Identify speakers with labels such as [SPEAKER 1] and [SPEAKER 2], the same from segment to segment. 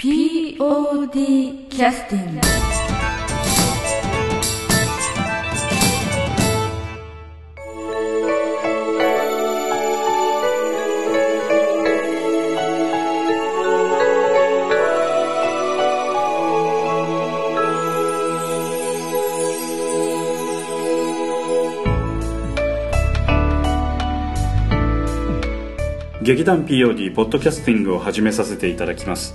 [SPEAKER 1] POD キャスティング
[SPEAKER 2] 劇団 POD ポッドキャスティングを始めさせていただきます。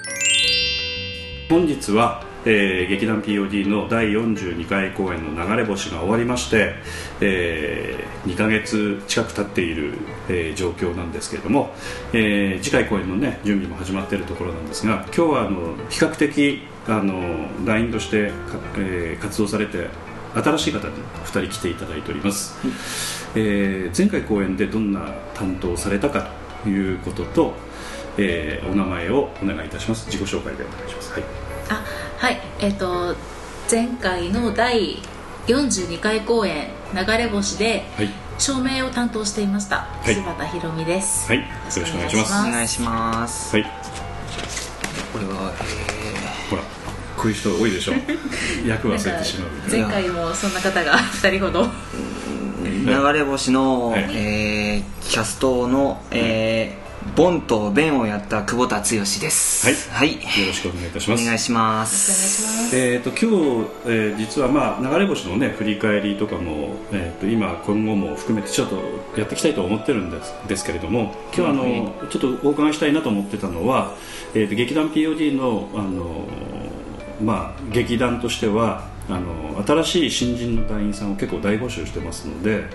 [SPEAKER 2] 本日は、えー劇団 POD の第42回公演の流れ星が終わりまして、え2ヶ月近く経っている、えー状況なんですけれども、えー次回公演の、ね、準備も始まっているところなんですが今日はあの比較的あの団員として、えー活動されて新しい方に2人来ていただいております、えー前回公演でどんな担当されたかということと、えーお名前をお願いいたします。自己紹介でお願いします、
[SPEAKER 3] あはいえっ、と前回の第42回公演「流れ星」で
[SPEAKER 2] はい。
[SPEAKER 3] 照明を担当していました
[SPEAKER 2] い。
[SPEAKER 3] 柴田ひろみです。
[SPEAKER 2] はい。よろしくお願いします。
[SPEAKER 4] お願いします。
[SPEAKER 2] はい。
[SPEAKER 4] これは
[SPEAKER 2] ほらこういう人多いでしょ。役忘れてしまう。
[SPEAKER 3] 前回もそんな方が2人ほど。
[SPEAKER 4] えー、流れ星の、
[SPEAKER 2] はい。
[SPEAKER 4] えーキャストの、えーボンとベンをやった久保田剛です。
[SPEAKER 2] はい。
[SPEAKER 4] はい、
[SPEAKER 2] よろしくお願いいたします。
[SPEAKER 4] お願いします。
[SPEAKER 2] えー、と今日、えー実は、まあ、流れ星の、ね、振り返りとかも、えー、と今、今後も含めてちょっとやっていきたいと思ってるんですですけれども今日あの、ちょっとお伺いしたいなと思ってたのは、えー、と劇団 POD のあの、まあ、劇団としてはあの新しい新人の団員さんを結構大募集してますので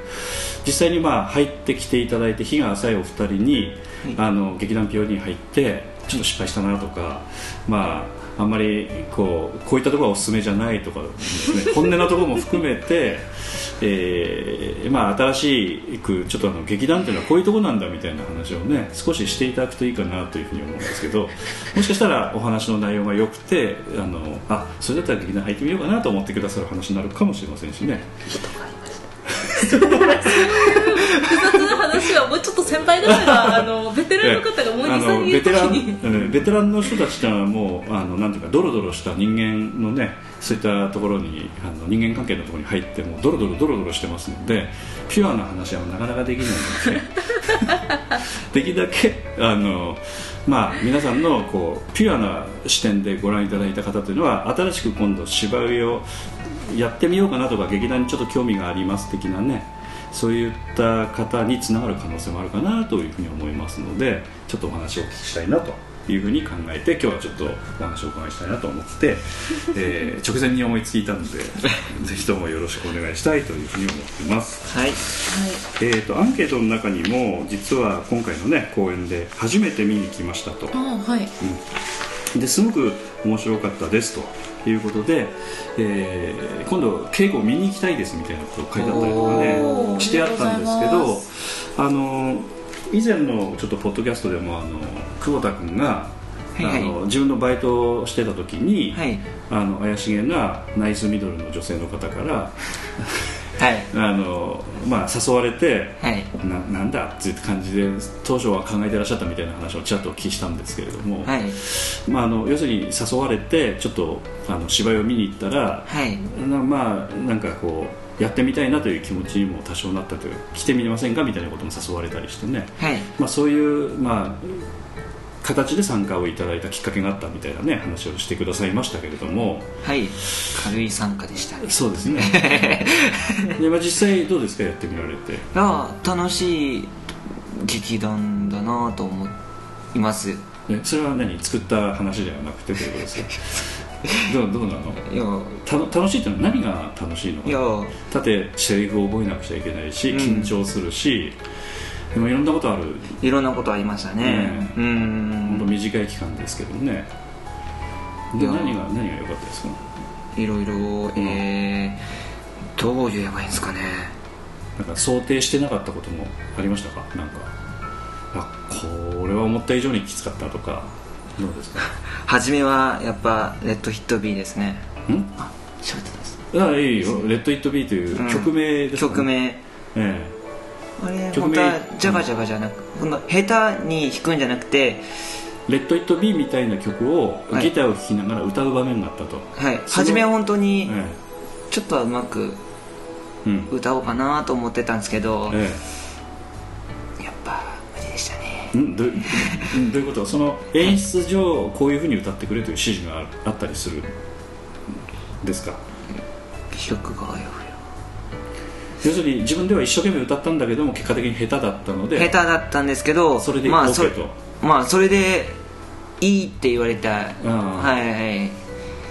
[SPEAKER 2] 実際に、まあ、入ってきていただいて日が浅いお二人に、あの劇団 POD に入ってちょっと失敗したなとか、まあ、あんまりこうこういったところはおすすめじゃないとかです、ね、本音のところも含めて、えーまあ、新しくちょっとあの劇団っていうのはこういうところなんだみたいな話をね少ししていただくといいかなというふうに思うんですけどもしかしたらお話の内容が良くてあのあそれだったら劇団入ってみようかなと思ってくださる話になるかもしれませんしね。
[SPEAKER 3] もうちょっと先輩方が あのベテランの方がもう
[SPEAKER 2] あの
[SPEAKER 3] 23人
[SPEAKER 2] ベテラン
[SPEAKER 3] 時に
[SPEAKER 2] うんベテランの人たちってのはもうあのなんていうかドロドロした人間のねそういったところにあの人間関係のところに入ってもうドロドロドロドロしてますのでピュアな話はなかなかできないので できるだけあのまあ皆さんのこうピュアな視点でご覧いただいた方というのは新しく今度芝居をやってみようかなとか劇団にちょっと興味があります的なねそういった方につながる可能性もあるかなというふうに思いますのでちょっとお話をお聞きしたいなというふうに考えて今日はちょっとお話をお伺いしたいなと思って、えー直前に思いついたのでぜひともよろしくお願いしたいというふうに思っています。
[SPEAKER 4] はい。
[SPEAKER 2] えー、とアンケートの中にも実は今回のね公演で初めて見に来ましたと。
[SPEAKER 3] あはい。
[SPEAKER 2] ですごく面白かったですということで、えー今度稽古を見に行きたいですみたいなことを書いてあったりとか
[SPEAKER 3] お
[SPEAKER 2] ね
[SPEAKER 3] ー
[SPEAKER 2] してあったんですけどあの以前のちょっとポッドキャストでもあの久保田君が、
[SPEAKER 4] いはい。
[SPEAKER 2] あの自分のバイトをしてた時に、
[SPEAKER 4] はい。
[SPEAKER 2] あの怪しげなナイスミドルの女性の方から
[SPEAKER 4] はい。
[SPEAKER 2] あの、まあ、誘われて
[SPEAKER 4] はい。
[SPEAKER 2] ななんだ？っていう感じで当初は考えてらっしゃったみたいな話をちらっとお聞きしたんですけれども、
[SPEAKER 4] はい。
[SPEAKER 2] まあ、あの要するに誘われてちょっとあの芝居を見に行ったら、
[SPEAKER 4] はい。
[SPEAKER 2] なまあなんかこうやってみたいなという気持ちにも多少なったという来てみませんか？みたいなことも誘われたりしてね、
[SPEAKER 4] はい。
[SPEAKER 2] まあ、そういう、まあ、形で参加をいただいたきっかけがあったみたいなね話をしてくださいましたけれども。
[SPEAKER 4] はい。軽い参加でした。い
[SPEAKER 2] そうですね。で、まあ、実際どうですか？やってみられて。
[SPEAKER 4] や楽しい劇団だなと思います。
[SPEAKER 2] えそれは何？作った話ではなくてということですか？どうどうなの？
[SPEAKER 4] いや。
[SPEAKER 2] た楽しいってのは何が楽しいのか
[SPEAKER 4] いや。
[SPEAKER 2] だってセリフを覚えなくちゃいけないし
[SPEAKER 4] うん。
[SPEAKER 2] 緊張するし、でもいろんなことある。
[SPEAKER 4] いろんなことありましたね。
[SPEAKER 2] ね
[SPEAKER 4] う
[SPEAKER 2] 本当
[SPEAKER 4] ん
[SPEAKER 2] 短い期間ですけどね。で何が何が良かったですか？
[SPEAKER 4] いろいろえー、どう言えばいいんですかね。
[SPEAKER 2] なんか想定してなかったこともありましたか？なんか。あこれは思った以上にきつかったとか。どうですか？
[SPEAKER 4] 初めはやっぱレッドヒット B ですね。
[SPEAKER 2] ん？
[SPEAKER 4] あ喋ってたんです。
[SPEAKER 2] あいいよ「レッド・イット・ビー」という曲名ですか、ね。
[SPEAKER 4] 曲名。
[SPEAKER 2] え
[SPEAKER 4] あれ本当はジャガジャガじゃなくこの下手に弾くんじゃなくて
[SPEAKER 2] えレッド・イット・ビーみたいな曲を
[SPEAKER 4] はい。
[SPEAKER 2] ギターを弾きながら歌う場面があったと、
[SPEAKER 4] はい。初めは本当に
[SPEAKER 2] え
[SPEAKER 4] ちょっとはうまく
[SPEAKER 2] えうん。
[SPEAKER 4] 歌おうかなと思ってたんですけど
[SPEAKER 2] え
[SPEAKER 4] やっぱ無理でしたね。
[SPEAKER 2] えんどううん どういうこと？その演出上こういうふうに歌ってくれという指示がああったりするんですか？
[SPEAKER 4] 曲があや
[SPEAKER 2] 要するに自分では一生懸命歌ったんだけども結果的に下手だったので
[SPEAKER 4] 下手だったんですけど
[SPEAKER 2] それで
[SPEAKER 4] まあ
[SPEAKER 2] OK
[SPEAKER 4] それ
[SPEAKER 2] と
[SPEAKER 4] まあそれでいいって言われた。
[SPEAKER 2] ああ。
[SPEAKER 4] はいはい。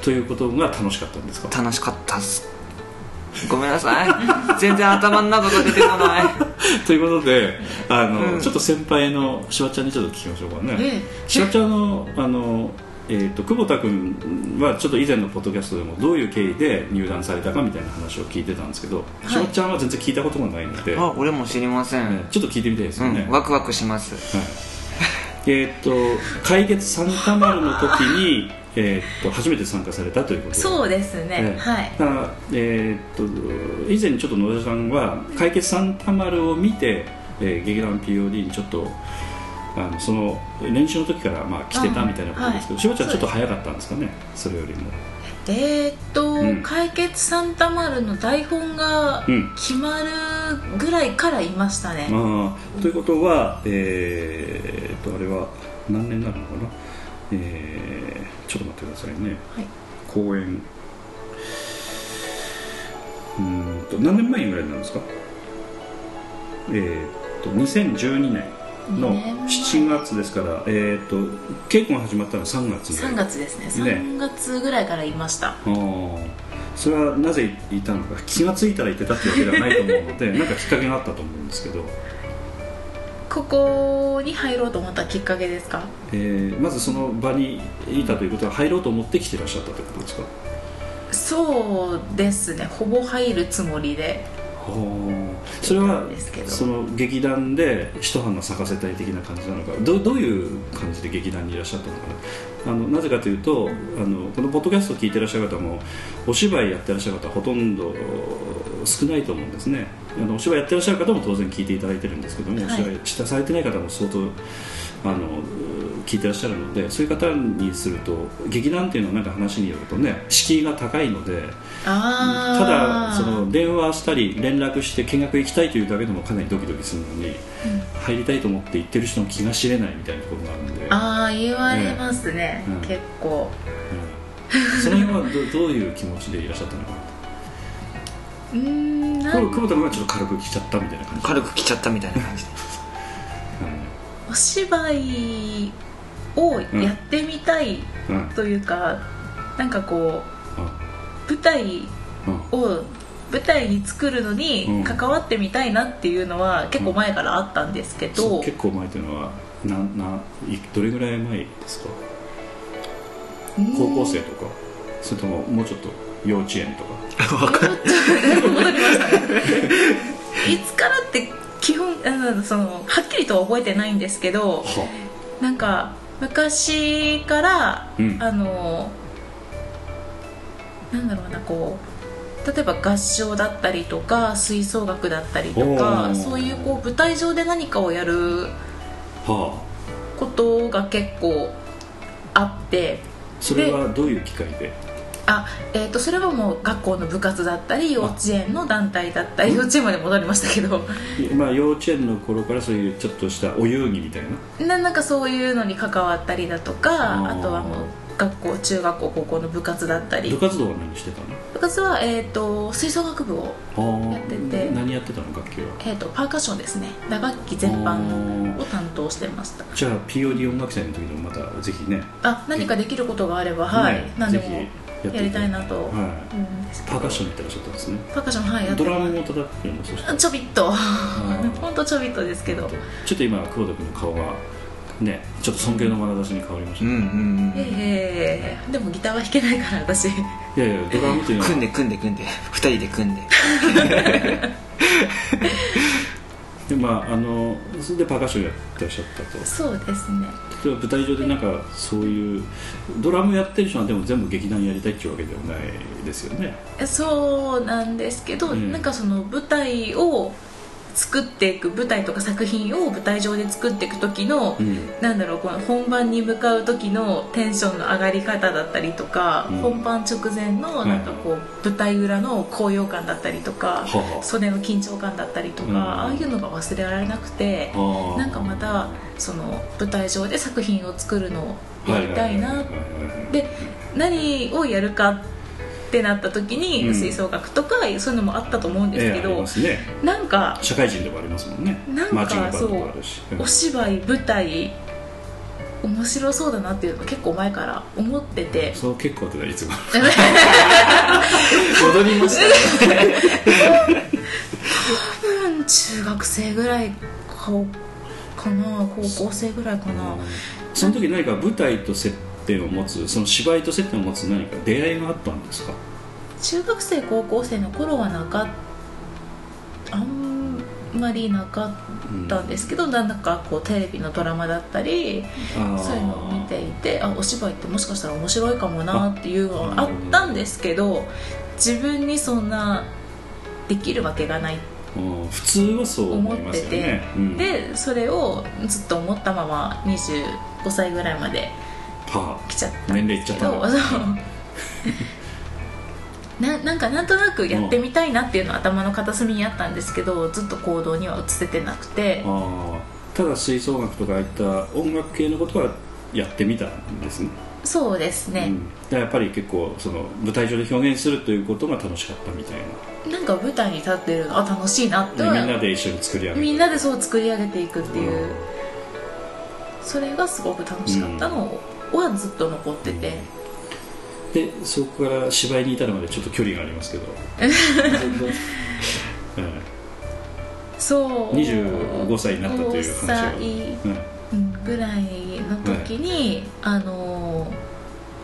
[SPEAKER 2] ということが楽しかったんですか？
[SPEAKER 4] 楽しかったっす。ごめんなさい。全然頭の中が出てこない。
[SPEAKER 2] ということであの、
[SPEAKER 4] うん。
[SPEAKER 2] ちょっと先輩のしわちゃんにちょっと聞きましょうかね、
[SPEAKER 3] え
[SPEAKER 2] しわちゃんのあの、えー、と久保田君はちょっと以前のポッドキャストでもどういう経緯で入団されたかみたいな話を聞いてたんですけど、
[SPEAKER 3] い。
[SPEAKER 2] しわちゃんは全然聞いたことがないので、
[SPEAKER 4] あ俺も知りません、
[SPEAKER 2] ねちょっと聞いてみたいですよね、
[SPEAKER 4] うん、ワクワクします。
[SPEAKER 2] はい、えっ、と海月サンタマルの時に、えー、と初めて参加されたということ
[SPEAKER 3] そうですね、
[SPEAKER 2] ええ。
[SPEAKER 3] はい。
[SPEAKER 2] だからえーっと以前にちょっと野田さんは「解決サンタマル」を見て、えー劇団 POD にちょっとあのその練習の時からまあ来てたみたいなことですけど、
[SPEAKER 3] はい
[SPEAKER 2] しばちゃんちょっと早かったんですかねそれよりも。
[SPEAKER 3] えーっと、
[SPEAKER 2] うん。
[SPEAKER 3] 解決サンタマルの台本が
[SPEAKER 2] うん
[SPEAKER 3] 決まるぐらいからいましたね、
[SPEAKER 2] ああということはえーっとあれは何年になるのかな？えーちょっと待ってくださいね。
[SPEAKER 3] はい。
[SPEAKER 2] 公演。うーんと何年前ぐらいなんですか？えーっと2012年の
[SPEAKER 3] 二年前
[SPEAKER 2] 7月ですからえーっと稽古が始まったのは3月に
[SPEAKER 3] 3月ですね。
[SPEAKER 2] ね。
[SPEAKER 3] 3月ぐらいからいました、
[SPEAKER 2] ああそれはなぜいたのか。気が付いたらいてたってわけではないと思うので なんかきっかけがあったと思うんですけど、
[SPEAKER 3] ここに入ろうと思ったきっかけですか？
[SPEAKER 2] えーまずその場にいたということは入ろうと思って来てらっしゃったということですか？
[SPEAKER 3] そうですね。ほぼ入るつもりで
[SPEAKER 2] それはその劇団で一花咲かせたい的な感じなのか。どどういう感じで劇団にいらっしゃったのかな。あのなぜかというとあのこのポッドキャストを聞いてらっしゃる方もお芝居やってらっしゃる方はほとんど少ないと思うんですね。あのお芝居やってらっしゃる方も当然聞いていただいてるんですけども、
[SPEAKER 3] はい。
[SPEAKER 2] お芝居したされてない方も相当あの聞いてらっしゃるのでそういう方にすると劇団っていうのはなんか話によるとね敷居が高いので
[SPEAKER 3] ああ
[SPEAKER 2] ただその電話したり連絡して見学行きたいというだけでもかなりドキドキするのに、入りたいと思って行ってる人の気が知れないみたいなところがあるんで、
[SPEAKER 3] ああ言われますね、
[SPEAKER 2] うん。
[SPEAKER 3] 結構。
[SPEAKER 2] うんその辺はどどういう気持ちでいらっしゃったのか
[SPEAKER 3] うーんな
[SPEAKER 2] な久保田君はちょっと軽く来ちゃったみたいな感じ。
[SPEAKER 4] 軽く来ちゃったみたいな感じで
[SPEAKER 3] お芝居をやってみたい
[SPEAKER 2] うん。うん
[SPEAKER 3] というか、なんかこ
[SPEAKER 2] うん。
[SPEAKER 3] う舞台
[SPEAKER 2] うん。
[SPEAKER 3] を舞台に作るの
[SPEAKER 2] うん。
[SPEAKER 3] に関わってみたいなっていうのは結構前からあったんですけど、
[SPEAKER 2] そう結構前というのはなないどれぐらい前ですか？高校生とか？それとももうちょっと幼稚園とか？
[SPEAKER 3] 戻りましたね。いつからって基本あのそのはっきりとは覚えてないんですけど
[SPEAKER 2] は
[SPEAKER 3] なんか昔から、
[SPEAKER 2] うん。
[SPEAKER 3] あのなんだろうなこう例えば合唱だったりとか吹奏楽だったりと
[SPEAKER 2] お
[SPEAKER 3] か
[SPEAKER 2] ー。
[SPEAKER 3] そういうこう舞台上で何かをやる
[SPEAKER 2] は
[SPEAKER 3] ことが結構あって
[SPEAKER 2] それはどういう機会で？
[SPEAKER 3] あ、えー、とそれはもう学校の部活だったり幼稚園の団体だったり幼稚園まで戻りましたけど。
[SPEAKER 2] まあ幼稚園の頃からそういうちょっとしたお遊戯みたいな？
[SPEAKER 3] ななんかそういうのに関わったりだとか
[SPEAKER 2] あ
[SPEAKER 3] とはもう学校中学校高校の部活だったり。
[SPEAKER 2] 部活動は何してた
[SPEAKER 3] 部活は、えー、と吹奏楽部を、
[SPEAKER 2] の
[SPEAKER 3] やってて。
[SPEAKER 2] 何やってたの楽器は？
[SPEAKER 3] えー、とパーカッションですね。打楽器全般を担当してました。
[SPEAKER 2] じゃあ POD 音楽祭の時でもまたぜひね。
[SPEAKER 3] あ何かできることがあればはい、
[SPEAKER 2] ね
[SPEAKER 3] 何でもやりたいなと、
[SPEAKER 2] はい
[SPEAKER 3] うん。
[SPEAKER 2] パーカッションやってらっしゃったんですね。
[SPEAKER 3] パーカッションはい。やって
[SPEAKER 2] ドラムも叩くのもそう
[SPEAKER 3] ちょびっと。
[SPEAKER 2] ー
[SPEAKER 3] 本当ちょびっとですけど。
[SPEAKER 2] ちょっと今久保田君の顔がねちょっと尊敬の眼差しに変わりました。ね、
[SPEAKER 4] うんうんうん。
[SPEAKER 3] ええ。でもギターは弾けないから私。
[SPEAKER 2] いやいやドラムっていうのは
[SPEAKER 4] 組んで組んで組んで。二人で組んで
[SPEAKER 2] でまああのそれでパーカッションやってらっしゃったと。
[SPEAKER 3] そうですね。
[SPEAKER 2] 例えば舞台上でなんかそういうドラムやってる人はでも全部劇団やりたいっていうわけではないですよね。
[SPEAKER 3] そうなんですけど、
[SPEAKER 2] うん
[SPEAKER 3] なんかその舞台を作っていく舞台とか作品を舞台上で作っていく時の、
[SPEAKER 2] うん。
[SPEAKER 3] なんだろうこの本番に向かう時のテンションの上がり方だったりとか、
[SPEAKER 2] うん。
[SPEAKER 3] 本番直前のなんかこう舞台裏の高揚感だったりとか、
[SPEAKER 2] はあ。
[SPEAKER 3] 袖の緊張感だったりとか、
[SPEAKER 2] うん。
[SPEAKER 3] ああいうのが忘れられなくて、
[SPEAKER 2] あ。ー
[SPEAKER 3] なんかまたその舞台上で作品を作るのをやりたいな。で何をやるかってなった時に、
[SPEAKER 2] うん。
[SPEAKER 3] 吹奏楽とかそういうのもあったと思うんですけど、
[SPEAKER 2] ますね。
[SPEAKER 3] なんか
[SPEAKER 2] 社会人でもありますもんね。
[SPEAKER 3] なんか
[SPEAKER 2] マーチングバンドもあるし。うん。
[SPEAKER 3] お芝居舞台面白そうだなっていうの結構前から思ってて。
[SPEAKER 2] そう結構っていつも。戻りましたね。
[SPEAKER 3] 多分中学生ぐらいかかな高校生ぐらいかな。
[SPEAKER 2] その時何か舞台と接点を持つその芝居と接点を持つ何か出会いがあったんですか？
[SPEAKER 3] 中学生高校生の頃はなかっあんまりなかったんですけど、なんだかこうテレビのドラマだったりそういうのを見ていてあお芝居ってもしかしたら面白いかもなっていうのがあったんですけど自分にそんなできるわけがない
[SPEAKER 2] うん普通はそう思いますよね。うん。
[SPEAKER 3] でそれをずっと思ったまま25歳ぐらいまで
[SPEAKER 2] は
[SPEAKER 3] 来ちゃった。
[SPEAKER 2] あ年齢いっちゃった
[SPEAKER 3] そう。ななんかなんとなくやってみたいなっていうのは頭の片隅にあったんですけどずっと行動には移せてなくて。
[SPEAKER 2] ただ吹奏楽とかああいった音楽系のことはやってみたんですね。
[SPEAKER 3] そうですね、
[SPEAKER 2] うん、でやっぱり結構その舞台上で表現するということが楽しかったみたいな。
[SPEAKER 3] なんか舞台に立ってるのあ楽しいなって
[SPEAKER 2] でみんなで一緒に作り上げる
[SPEAKER 3] みんなでそう作り上げていくっていう、それがすごく楽しかったのはずっと残ってて、
[SPEAKER 2] でそこから芝居に至るまでちょっと距離がありますけど、うん。
[SPEAKER 3] そう。
[SPEAKER 2] 25歳になったという話を、
[SPEAKER 3] 5歳
[SPEAKER 2] うん
[SPEAKER 3] うんぐらいの時に、あの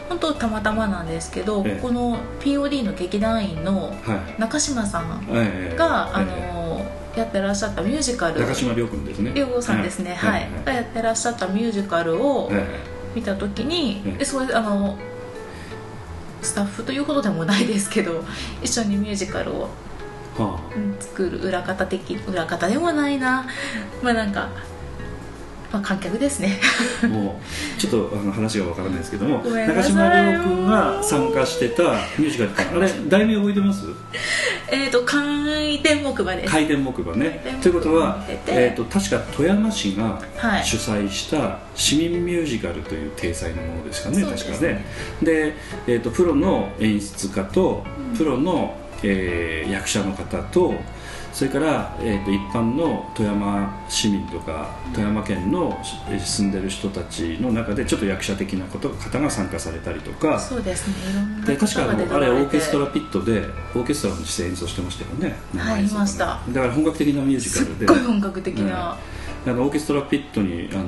[SPEAKER 3] 本当たまたまなんですけど、
[SPEAKER 2] ええ。
[SPEAKER 3] この POD の劇団員の
[SPEAKER 2] はい。
[SPEAKER 3] 中島さん
[SPEAKER 2] ええ
[SPEAKER 3] が、あ
[SPEAKER 2] え。
[SPEAKER 3] のやってらっしゃったミュージカル。
[SPEAKER 2] え中島亮君ですね。
[SPEAKER 3] 亮さんですね、はい。がやってらっしゃったミュージカルを
[SPEAKER 2] え
[SPEAKER 3] 見た時に、
[SPEAKER 2] ええ
[SPEAKER 3] でそれであのスタッフということでもないですけど一緒にミュージカルを作る裏方的裏方でもないな。まあなんか、まあ、観客ですね。
[SPEAKER 2] あ、もうちょっとあの話がわからないですけども中島亮君が参加してたミュージカルあれ題名覚えてます？
[SPEAKER 3] えっと回転木馬です。
[SPEAKER 2] 回転木馬ね。ということはえー、と確か富山市が
[SPEAKER 3] はい。
[SPEAKER 2] 主催した市民ミュージカルという体裁のものですかね、
[SPEAKER 3] そうですね。
[SPEAKER 2] 確かね。で、えー、とプロの演出家と、プロの、えー役者の方とそれから、えー、と一般の富山市民とか富山県のえー住んでる人たちの中でちょっと役者的なこと方が参加されたりとか。
[SPEAKER 3] そうですね。いろんな
[SPEAKER 2] で確かあれオーケストラピットでオーケストラも実際演奏してましたよね。生演奏
[SPEAKER 3] いました。
[SPEAKER 2] だから本格的なミュージカ
[SPEAKER 3] すっ
[SPEAKER 2] ルで。
[SPEAKER 3] ごい本格的な、
[SPEAKER 2] あのオーケストラピットにあの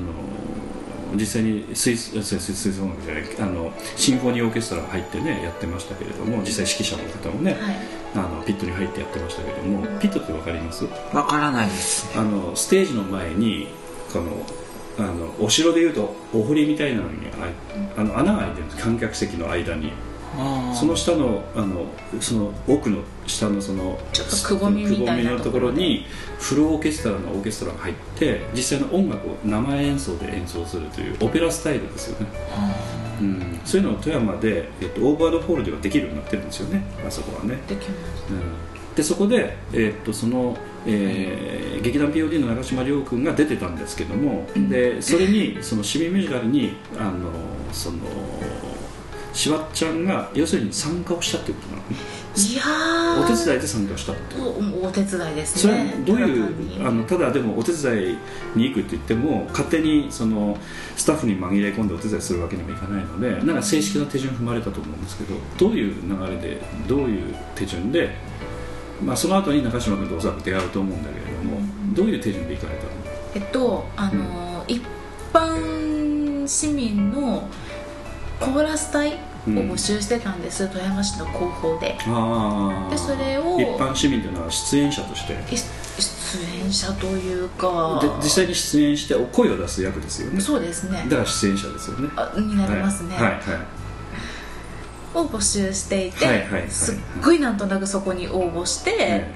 [SPEAKER 2] 実際に吹奏楽じゃないあのシンフォニーオーケストラが入ってねやってましたけれども実際指揮者の方もね、
[SPEAKER 3] はい
[SPEAKER 2] あのピットに入ってやってましたけれどもピットって分かります？
[SPEAKER 4] わからないです
[SPEAKER 2] あのステージの前にこのあのお城でいうとお堀みたいなのにああの穴が開いてるんです。観客席の間に。その下のあのその奥の下のその
[SPEAKER 3] ちょっとくぼみみたいな
[SPEAKER 2] くぼみのところにフルオーケストラのオーケストラが入って実際の音楽を生演奏で演奏するというオペラスタイルですよね、うん、そういうのを富山で、えっと、オーバードホールではできるようになってるんですよね。あそこはね、
[SPEAKER 3] できます。
[SPEAKER 2] うん、でそこで、えっとその、えー劇団 POD の中島亮君が出てたんですけども、でそれにその市民ミュージカルにあのそのしわっちゃんが要するに参加をしたっていうことなの。ね
[SPEAKER 3] いやー。
[SPEAKER 2] お手伝いで参加したって
[SPEAKER 3] おお手伝いです
[SPEAKER 2] それどういうあのただでもお手伝いに行くって言っても勝手にそのスタッフに紛れ込んでお手伝いするわけにもいかないのでなんか正式な手順踏まれたと思うんですけどどういう流れでどういう手順で、まあ、その後に中島君とおそらく出会うと思うんだけれどもどういう手順で行かれたの？
[SPEAKER 3] えっとあの、一般市民のコーラス隊を募集してたんです、富山市の広報で。でそれを
[SPEAKER 2] 一般市民というのは出演者として。
[SPEAKER 3] い出出演者というか。
[SPEAKER 2] で実際に出演してお声を出す役ですよね。
[SPEAKER 3] そうですね。
[SPEAKER 2] だから出演者ですよね。
[SPEAKER 3] あになりますね、
[SPEAKER 2] はい。はいはい。
[SPEAKER 3] を募集していて、
[SPEAKER 2] はいはいはい。
[SPEAKER 3] すっごいなんとなくそこに応募して、
[SPEAKER 2] え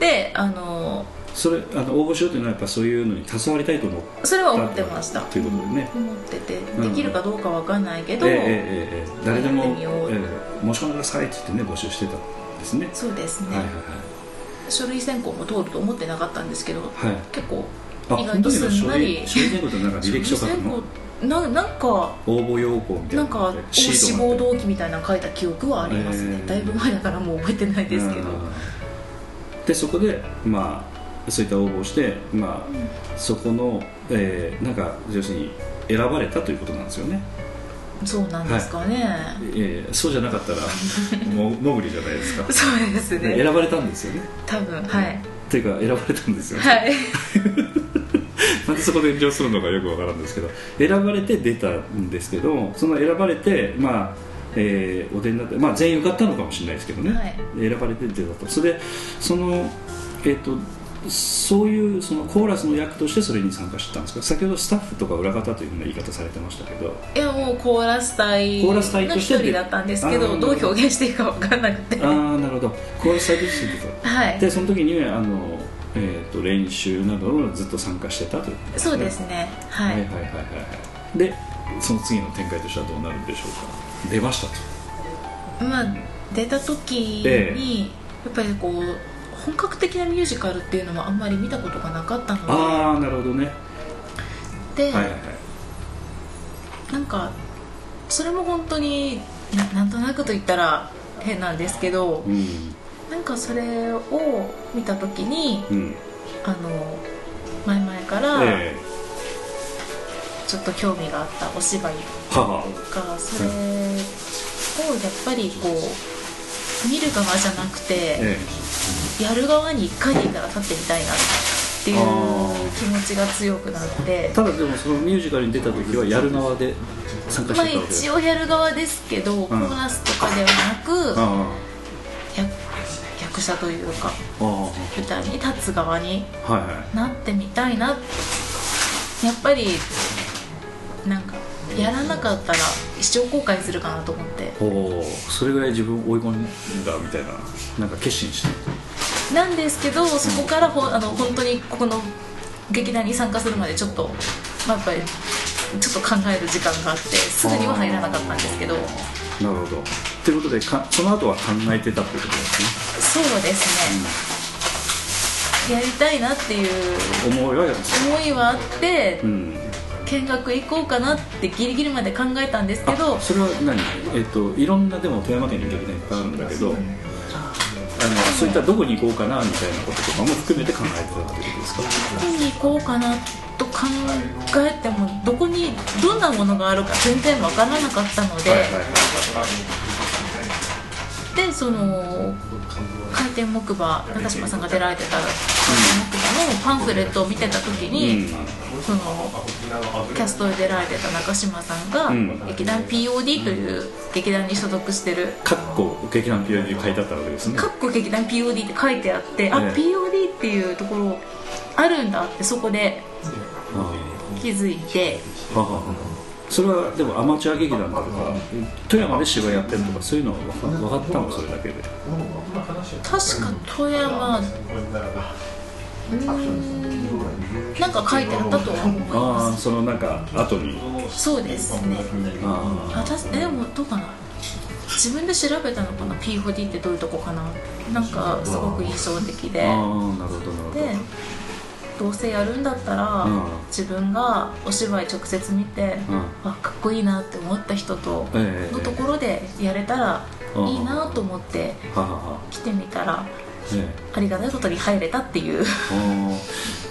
[SPEAKER 3] であの
[SPEAKER 2] それあの応募しようというのはやっぱそういうのに携わりたいと思った
[SPEAKER 3] それは思ってました。
[SPEAKER 2] ということでね
[SPEAKER 3] 思ってて。
[SPEAKER 2] ん。
[SPEAKER 3] できるかどうかわかんないけど、
[SPEAKER 2] ええええええ。誰でも、ええ申し込んでくださいって言ってね募集してたんですね。
[SPEAKER 3] そうですね、
[SPEAKER 2] はいはい
[SPEAKER 3] 書類選考も通ると思ってなかったんですけど
[SPEAKER 2] はい。はい
[SPEAKER 3] 結構
[SPEAKER 2] あ
[SPEAKER 3] 意外とすんなり。
[SPEAKER 2] 書類選考ってなんか履歴書書くの？
[SPEAKER 3] ななんか
[SPEAKER 2] 応募要項みたいなん
[SPEAKER 3] なか
[SPEAKER 2] シ
[SPEAKER 3] 志望動機みたいなの書いた記憶はありますね、
[SPEAKER 2] えー
[SPEAKER 3] だいぶ前だからもう覚えてないですけど。
[SPEAKER 2] うん。でそこでまあそういった応募をしてまあ、そこの、えーなんか要するに選ばれたということなんですよね、
[SPEAKER 3] そうなんですかね、
[SPEAKER 2] えーそうじゃなかったらも もぐりじゃないですか。
[SPEAKER 3] そうですね。
[SPEAKER 2] 選ばれたんですよね。
[SPEAKER 3] 多分はい。
[SPEAKER 2] っていうか選ばれたんですよね、
[SPEAKER 3] はい。
[SPEAKER 2] なんでそこで炎上するのかよくわからんですけど。選ばれて出たんですけどその選ばれてまあえーお出になって、まあ、全員受かったのかもしれないですけどね、
[SPEAKER 3] はい。
[SPEAKER 2] 選ばれて出たと。それでそのえっ、とそういうそのコーラスの役としてそれに参加してたんですか？先ほどスタッフとか裏方というふうな言い方されてましたけど。
[SPEAKER 3] いやもうコーラス隊
[SPEAKER 2] コーラス隊
[SPEAKER 3] の一人だったんですけどど。う表現していいか分からなくて。
[SPEAKER 2] ああなるほど。コーラス隊として
[SPEAKER 3] はい。
[SPEAKER 2] でその時にあの、えー、と練習などをずっと参加してたということですね。
[SPEAKER 3] そうですね。は、
[SPEAKER 2] はい。いはいはいはいはい。でその次の展開としてはどうなるんでしょうか？出ましたと。
[SPEAKER 3] まあ出た時に、
[SPEAKER 2] え。
[SPEAKER 3] やっぱりこう本格的なミュージカルっていうのもあんまり見たことがなかったので
[SPEAKER 2] ああなるほどね。
[SPEAKER 3] で、
[SPEAKER 2] はいはいはい。
[SPEAKER 3] なんかそれも本当にななんとなくと言ったら変なんですけど
[SPEAKER 2] うん。
[SPEAKER 3] なんかそれを見た時に
[SPEAKER 2] うん。
[SPEAKER 3] あの前々から
[SPEAKER 2] え
[SPEAKER 3] ちょっと興味があったお芝居がそれをやっぱりこう見る側じゃなくて
[SPEAKER 2] え
[SPEAKER 3] やる側に1回でいいから立ってみたいなっていう気持ちが強くなって。
[SPEAKER 2] えただでもそのミュージカルに出た時はやる側で参加し
[SPEAKER 3] まあ
[SPEAKER 2] てたわけです
[SPEAKER 3] 一応やる側ですけど、コーラスとかではなく
[SPEAKER 2] あ
[SPEAKER 3] 役役者というか
[SPEAKER 2] ああ
[SPEAKER 3] 舞台に立つ側に
[SPEAKER 2] あはいはい
[SPEAKER 3] なってみたいなやっぱりなんかやらなかったら一生後悔するかなと思って。
[SPEAKER 2] おおそれぐらい自分を追い込んだみたいななんか決心して
[SPEAKER 3] なんですけどそこからほあの本当にここの劇団に参加するまでちょっと、まあ、やっぱりちょっと考える時間があってすぐには入らなかったんですけど。
[SPEAKER 2] なるほど。ということでかその後は考えてたってことですね。
[SPEAKER 3] そうですね、やりたいなっていう
[SPEAKER 2] 思いは
[SPEAKER 3] 思いはあって
[SPEAKER 2] うん。
[SPEAKER 3] 見学行こうかなってギリギリまで考えたんですけど。
[SPEAKER 2] あそれは何？えっ、といろんなでも富山県に劇団いっぱいあるんだけどあのそういったどこに行こうかなみたいなこととかも含めて考えてたってことですか？
[SPEAKER 3] どこに行こうかなと考えてもどこにどんなものがあるか全然わからなかったので、
[SPEAKER 2] はいはいはい。
[SPEAKER 3] でその回転木馬中島さんが出られてた回転木馬のパンフレットを見てた時に、そのキャストで出られてた中島さんが、
[SPEAKER 2] うん。
[SPEAKER 3] 劇団 POD という劇団に所属してる。
[SPEAKER 2] かっこ劇団 POD に書いてあったわけですね。
[SPEAKER 3] かっこ劇団 POD って書いてあって、あ
[SPEAKER 2] ええ。
[SPEAKER 3] POD っていうところあるんだってそこで
[SPEAKER 2] あ
[SPEAKER 3] 気づいて。
[SPEAKER 2] それはでもアマチュア劇団だとか富山で芝居やってるとかそういうのは分かったの？それだけで。
[SPEAKER 3] 確か富山なんか書いてあったとは思い
[SPEAKER 2] あ
[SPEAKER 3] ま
[SPEAKER 2] あそのなんか後に
[SPEAKER 3] す。そうですね。
[SPEAKER 2] あ
[SPEAKER 3] あたしえでもどうかな。自分で調べたのかな。P4D ってどういうとこかな。なんかすごく印象的で。でどうせやるんだったら、
[SPEAKER 2] うん。
[SPEAKER 3] 自分がお芝居直接見て、
[SPEAKER 2] うん。
[SPEAKER 3] あかっこいいなって思った人と
[SPEAKER 2] ええ。
[SPEAKER 3] のところでやれたら
[SPEAKER 2] うん。
[SPEAKER 3] いいなと思って来てみたら
[SPEAKER 2] あ
[SPEAKER 3] りがたいことに入れたっていう。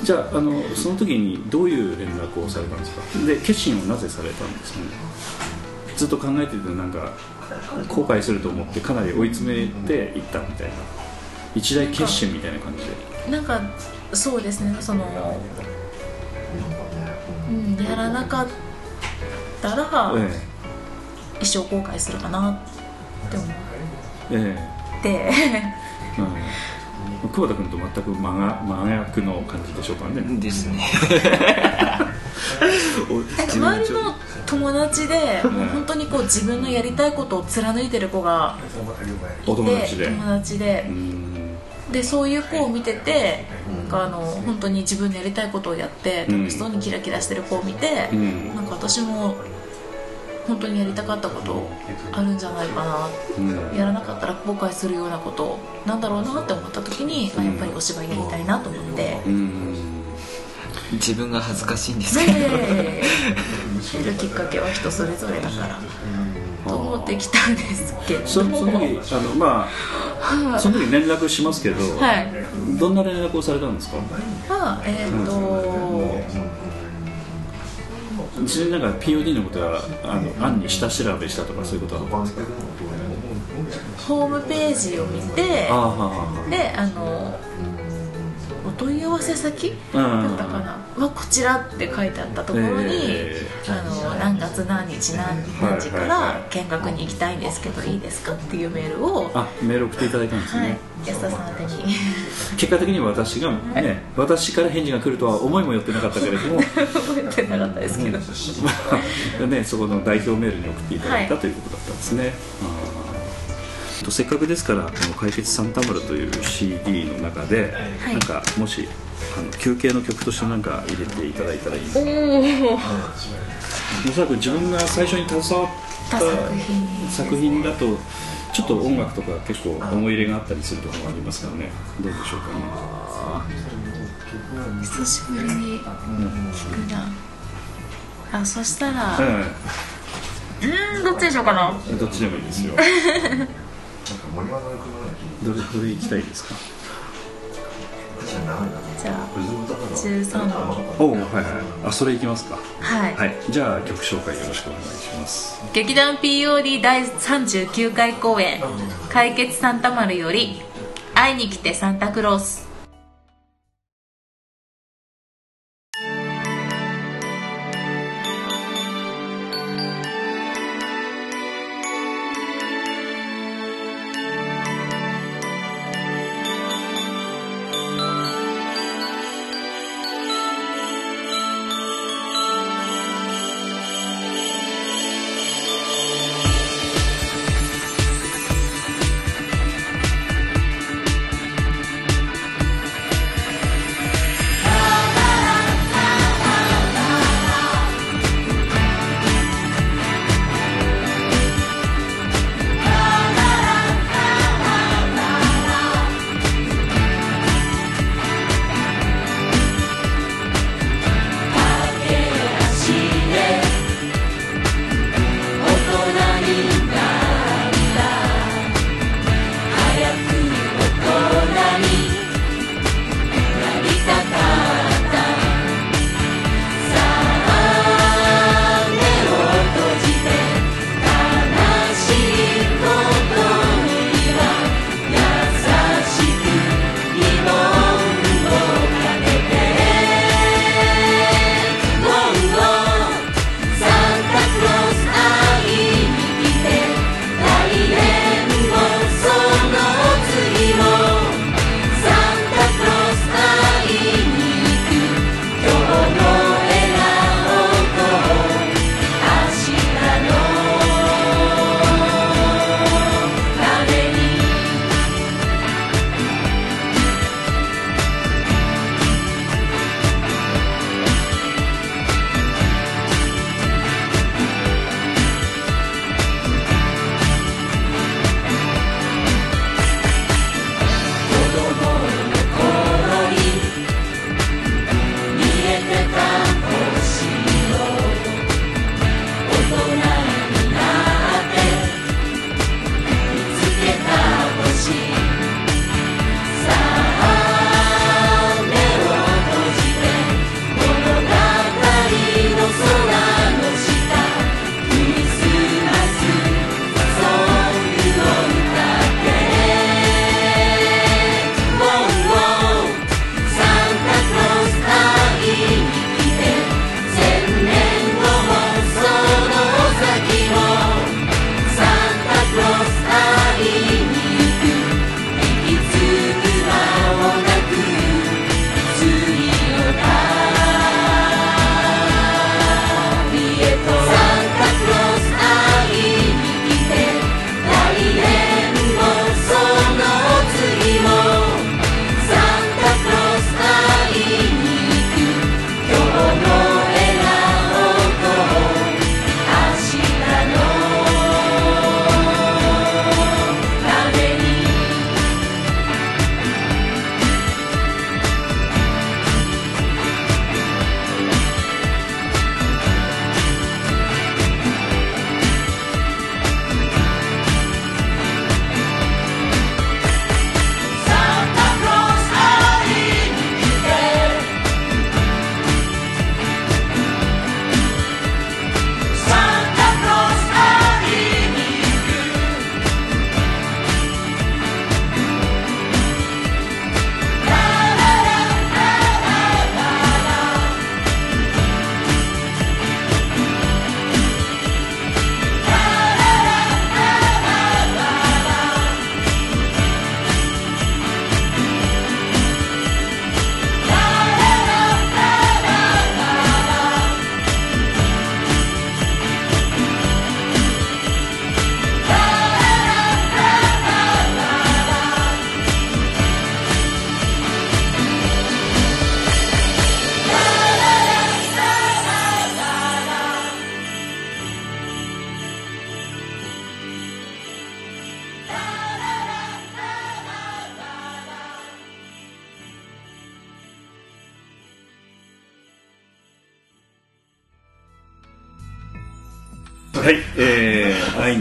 [SPEAKER 2] じゃああのその時にどういう連絡をされたんですか？で決心をなぜされたんですかね？ずっと考えててなんか後悔すると思ってかなり追い詰めていったみたいな。一大決心みたいな感じで。
[SPEAKER 3] なんかそうですね。その、うん、やらなかったら
[SPEAKER 2] え
[SPEAKER 3] 一生後悔するかなって思っ
[SPEAKER 2] ええ
[SPEAKER 3] て
[SPEAKER 2] え うん。久保田君と全く真が真逆の感じでしょうかね。
[SPEAKER 4] ですね。
[SPEAKER 3] 周りの友達でもう本当にこう自分のやりたいことを貫いてる子がいて
[SPEAKER 2] お友達で。
[SPEAKER 3] 友達で。
[SPEAKER 2] うん。
[SPEAKER 3] でそういう子を見てて、なんかあの本当に自分のやりたいことをやって
[SPEAKER 2] うん
[SPEAKER 3] 楽しそうにキラキラしてる子を見て、
[SPEAKER 2] うん。
[SPEAKER 3] なんか私も本当にやりたかったことあるんじゃないかな。
[SPEAKER 2] うん
[SPEAKER 3] やらなかったら後悔するようなことなんだろうなって思った時に、あやっぱりお芝居やりたいなと思って。
[SPEAKER 2] うん。
[SPEAKER 4] 自分が恥ずかしいんです
[SPEAKER 3] ね
[SPEAKER 4] けど。
[SPEAKER 3] え知るきっかけは人それぞれだから。と思ってきたんですけど。
[SPEAKER 2] そその時あのまあその時連絡しますけど、
[SPEAKER 3] はい。
[SPEAKER 2] どんな連絡をされたんですか？
[SPEAKER 3] まあえっ、と
[SPEAKER 2] ちなみになんか POD のことはあの案に下調べしたとかそういうこと？は
[SPEAKER 3] ホームページを見てであのお問い合わせ先だったかな？はこちらって書いてあったところに、
[SPEAKER 2] え
[SPEAKER 3] あの何月何日何何時か
[SPEAKER 2] はいはいは
[SPEAKER 3] ら見学に行きたいんですけどいいですかっていうメールを
[SPEAKER 2] あメール送っていただいたんですね、
[SPEAKER 3] はい。安田さん宛てに。
[SPEAKER 2] 結果的には私がね私から返事が来るとは思いもよってなかったけれども
[SPEAKER 3] 覚えてなかったですけど。
[SPEAKER 2] まあ ね、そこの代表メールに送っていただいた、
[SPEAKER 3] はい
[SPEAKER 2] ということだったんですね。あーせっかくですからこの「解決サンタマル」という CD の中で、
[SPEAKER 3] はい。
[SPEAKER 2] なんかもしあの休憩の曲としてなんか入れていただいたらいいです。
[SPEAKER 3] おお
[SPEAKER 2] おそらく自分が最初に携わった
[SPEAKER 3] 作品
[SPEAKER 2] だとちょっと音楽とか結構思い入れがあったりするところもありますからね。どうでしょうかね。
[SPEAKER 3] 久しぶりに聞くな。あそしたら
[SPEAKER 2] は
[SPEAKER 3] うーんどっちでしょうかな。い
[SPEAKER 2] どっちでもいいですよ どれどれ行きたいですか？
[SPEAKER 3] じゃあ13番
[SPEAKER 2] おおはいはい。あそれ行きますか。
[SPEAKER 3] はい、
[SPEAKER 2] はい、じゃあ曲紹介よろしくお願いします。
[SPEAKER 3] 劇団 POD 第39回公演「解決サンタマル」より「会いに来てサンタクロース」「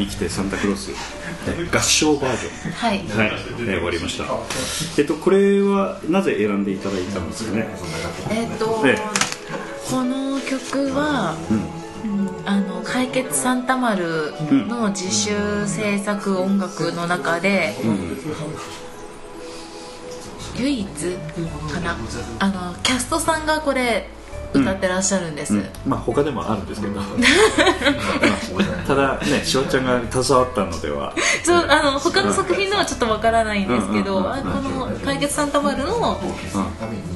[SPEAKER 2] に来てサンタクロース。合唱バージョン。
[SPEAKER 3] はい。
[SPEAKER 2] はい、えー終わりました。えっとこれはなぜ選んでいただいたんですかね？
[SPEAKER 3] えっ、と、
[SPEAKER 2] ええ。
[SPEAKER 3] この曲は、うん。あの解決サンタマルの自主制作音楽の中で、唯一かな？あのキャストさんがこれ歌ってらっしゃるんです、
[SPEAKER 2] まあ他でもあるんですけど。まあただねしおちゃんが携わったのでは。
[SPEAKER 3] そうあの他の作品ではちょっとわからないんですけど、あこの「解決サンタマル」の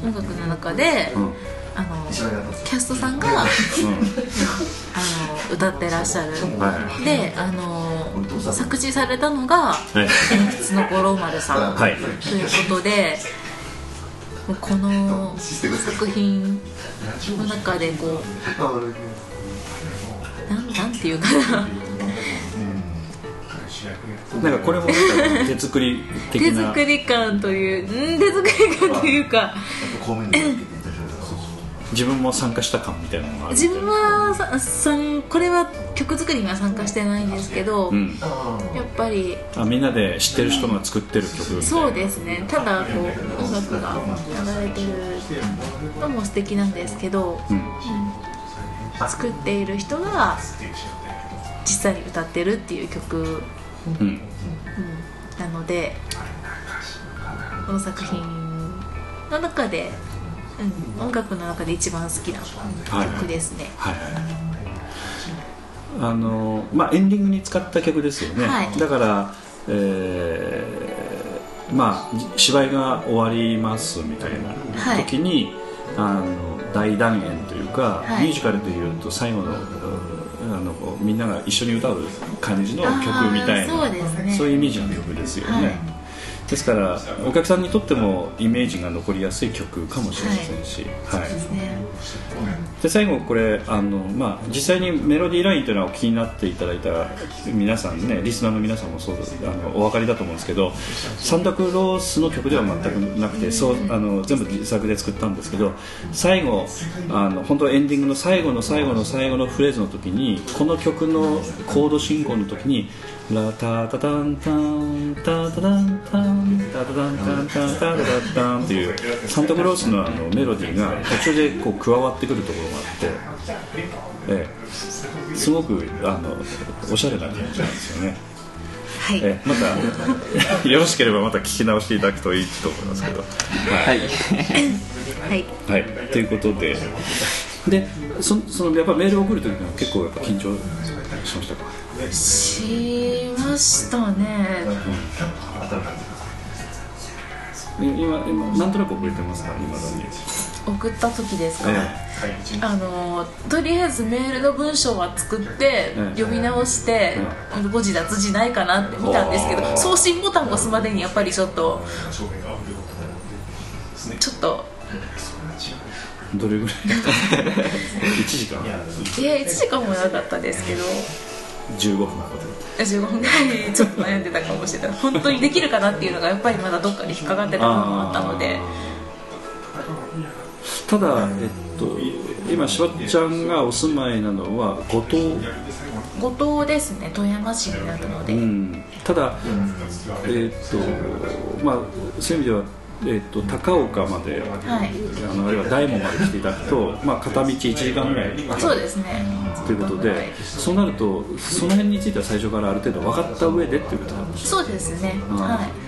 [SPEAKER 3] 音楽の中で、
[SPEAKER 2] ん。
[SPEAKER 3] あのキャストさんが あの歌ってらっしゃる、
[SPEAKER 2] は
[SPEAKER 3] であの作詞されたのが
[SPEAKER 2] いはい
[SPEAKER 3] 鉛筆の五郎丸さん、
[SPEAKER 2] はい。
[SPEAKER 3] ということでこの作品の中でこうなんなんていうかな。
[SPEAKER 2] なんかこれもなんか手作り的な。
[SPEAKER 3] 手作り感といううん手作り感というか。
[SPEAKER 2] 自分も参加した感みたいなのがあるみたいな。
[SPEAKER 3] 自分はささんこれは曲作りには参加してないんですけど、
[SPEAKER 2] うん。
[SPEAKER 3] やっぱり。
[SPEAKER 2] あみんなで知ってる人が作ってる曲みたいな。
[SPEAKER 3] そうですね。ただこう音楽が流れてるのも素敵なんですけど、
[SPEAKER 2] うん
[SPEAKER 3] 作っている人が実際に歌ってるっていう曲、
[SPEAKER 2] うん。
[SPEAKER 3] うん。なのでこの作品の中で、うん、音楽の中で一番好きな曲ですね、
[SPEAKER 2] はいはいあのまあエンディングに使った曲ですよね、
[SPEAKER 3] はい。
[SPEAKER 2] だからえーまあ芝居が終わりますみたいな
[SPEAKER 3] はい。
[SPEAKER 2] 時に、あの大団円というか、
[SPEAKER 3] はい。
[SPEAKER 2] ミュージカルでいうと最後のあのこうみんなが一緒に歌う感じの曲みたいな
[SPEAKER 3] そうですね。
[SPEAKER 2] そういうイメージの曲ですよね、
[SPEAKER 3] はい
[SPEAKER 2] ですからお客さんにとってもイメージが残りやすい曲かもしれませんし、はい
[SPEAKER 3] ですね。
[SPEAKER 2] で最後これあの、まあ、実際にメロディーラインというのはお気になっていただいた皆さんねリスナーの皆さんもそうあのお分かりだと思うんですけどサンタクロースの曲では全くなくてそうあの全部自作で作ったんですけど最後あの本当はエンディングの最後の最後の最後のフレーズの時にこの曲のコード進行の時に「ラタタタンタンタタタンタンタタタンタンタンタタタタン」っていうサンタクロースのあのメロディーが途中でこう加わってくるところがあって、ええ、すごくあのおしゃれな感じなんですよね。
[SPEAKER 3] はい、
[SPEAKER 2] えまたよろしければまた聞き直していただくといいと思いますけど。
[SPEAKER 4] はい
[SPEAKER 3] はい
[SPEAKER 2] はい、ということで、でそそのやっぱメール送るときは結構やっぱ緊張しましたか。
[SPEAKER 3] しましたね。
[SPEAKER 2] い今今なんとなく覚えてますか？今だに。
[SPEAKER 3] 送った時ですか、
[SPEAKER 2] え
[SPEAKER 3] あのとりあえずメールの文章は作って
[SPEAKER 2] ええ。
[SPEAKER 3] 読み直して誤字脱字ないかなって見たんですけど送信ボタンを押すまでにやっぱりちょっとちょっと
[SPEAKER 2] どれぐらい 一時間。
[SPEAKER 3] いや1時間もなかったですけど
[SPEAKER 2] 15分
[SPEAKER 3] 15分ぐらいちょっと悩んでたかもしれない。本当にできるかなっていうのがやっぱりまだどっかで引っかかってた部分もあったので。
[SPEAKER 2] ただ、えっと、今しばちゃんがお住まいなのは五島、
[SPEAKER 3] 後藤ですね。富山市になるので、
[SPEAKER 2] うん、ただ、えっとまあ、そういう意味では、えっと、高岡まで、
[SPEAKER 3] はい。
[SPEAKER 2] あのあるいは大門まで来ていただくと、まあ、片道1時間ぐらい。
[SPEAKER 3] そうですね。
[SPEAKER 2] ということでそうなるとその辺については最初からある程度分かった上でっていうことなんです
[SPEAKER 3] そうですね。
[SPEAKER 2] うん。
[SPEAKER 3] はい。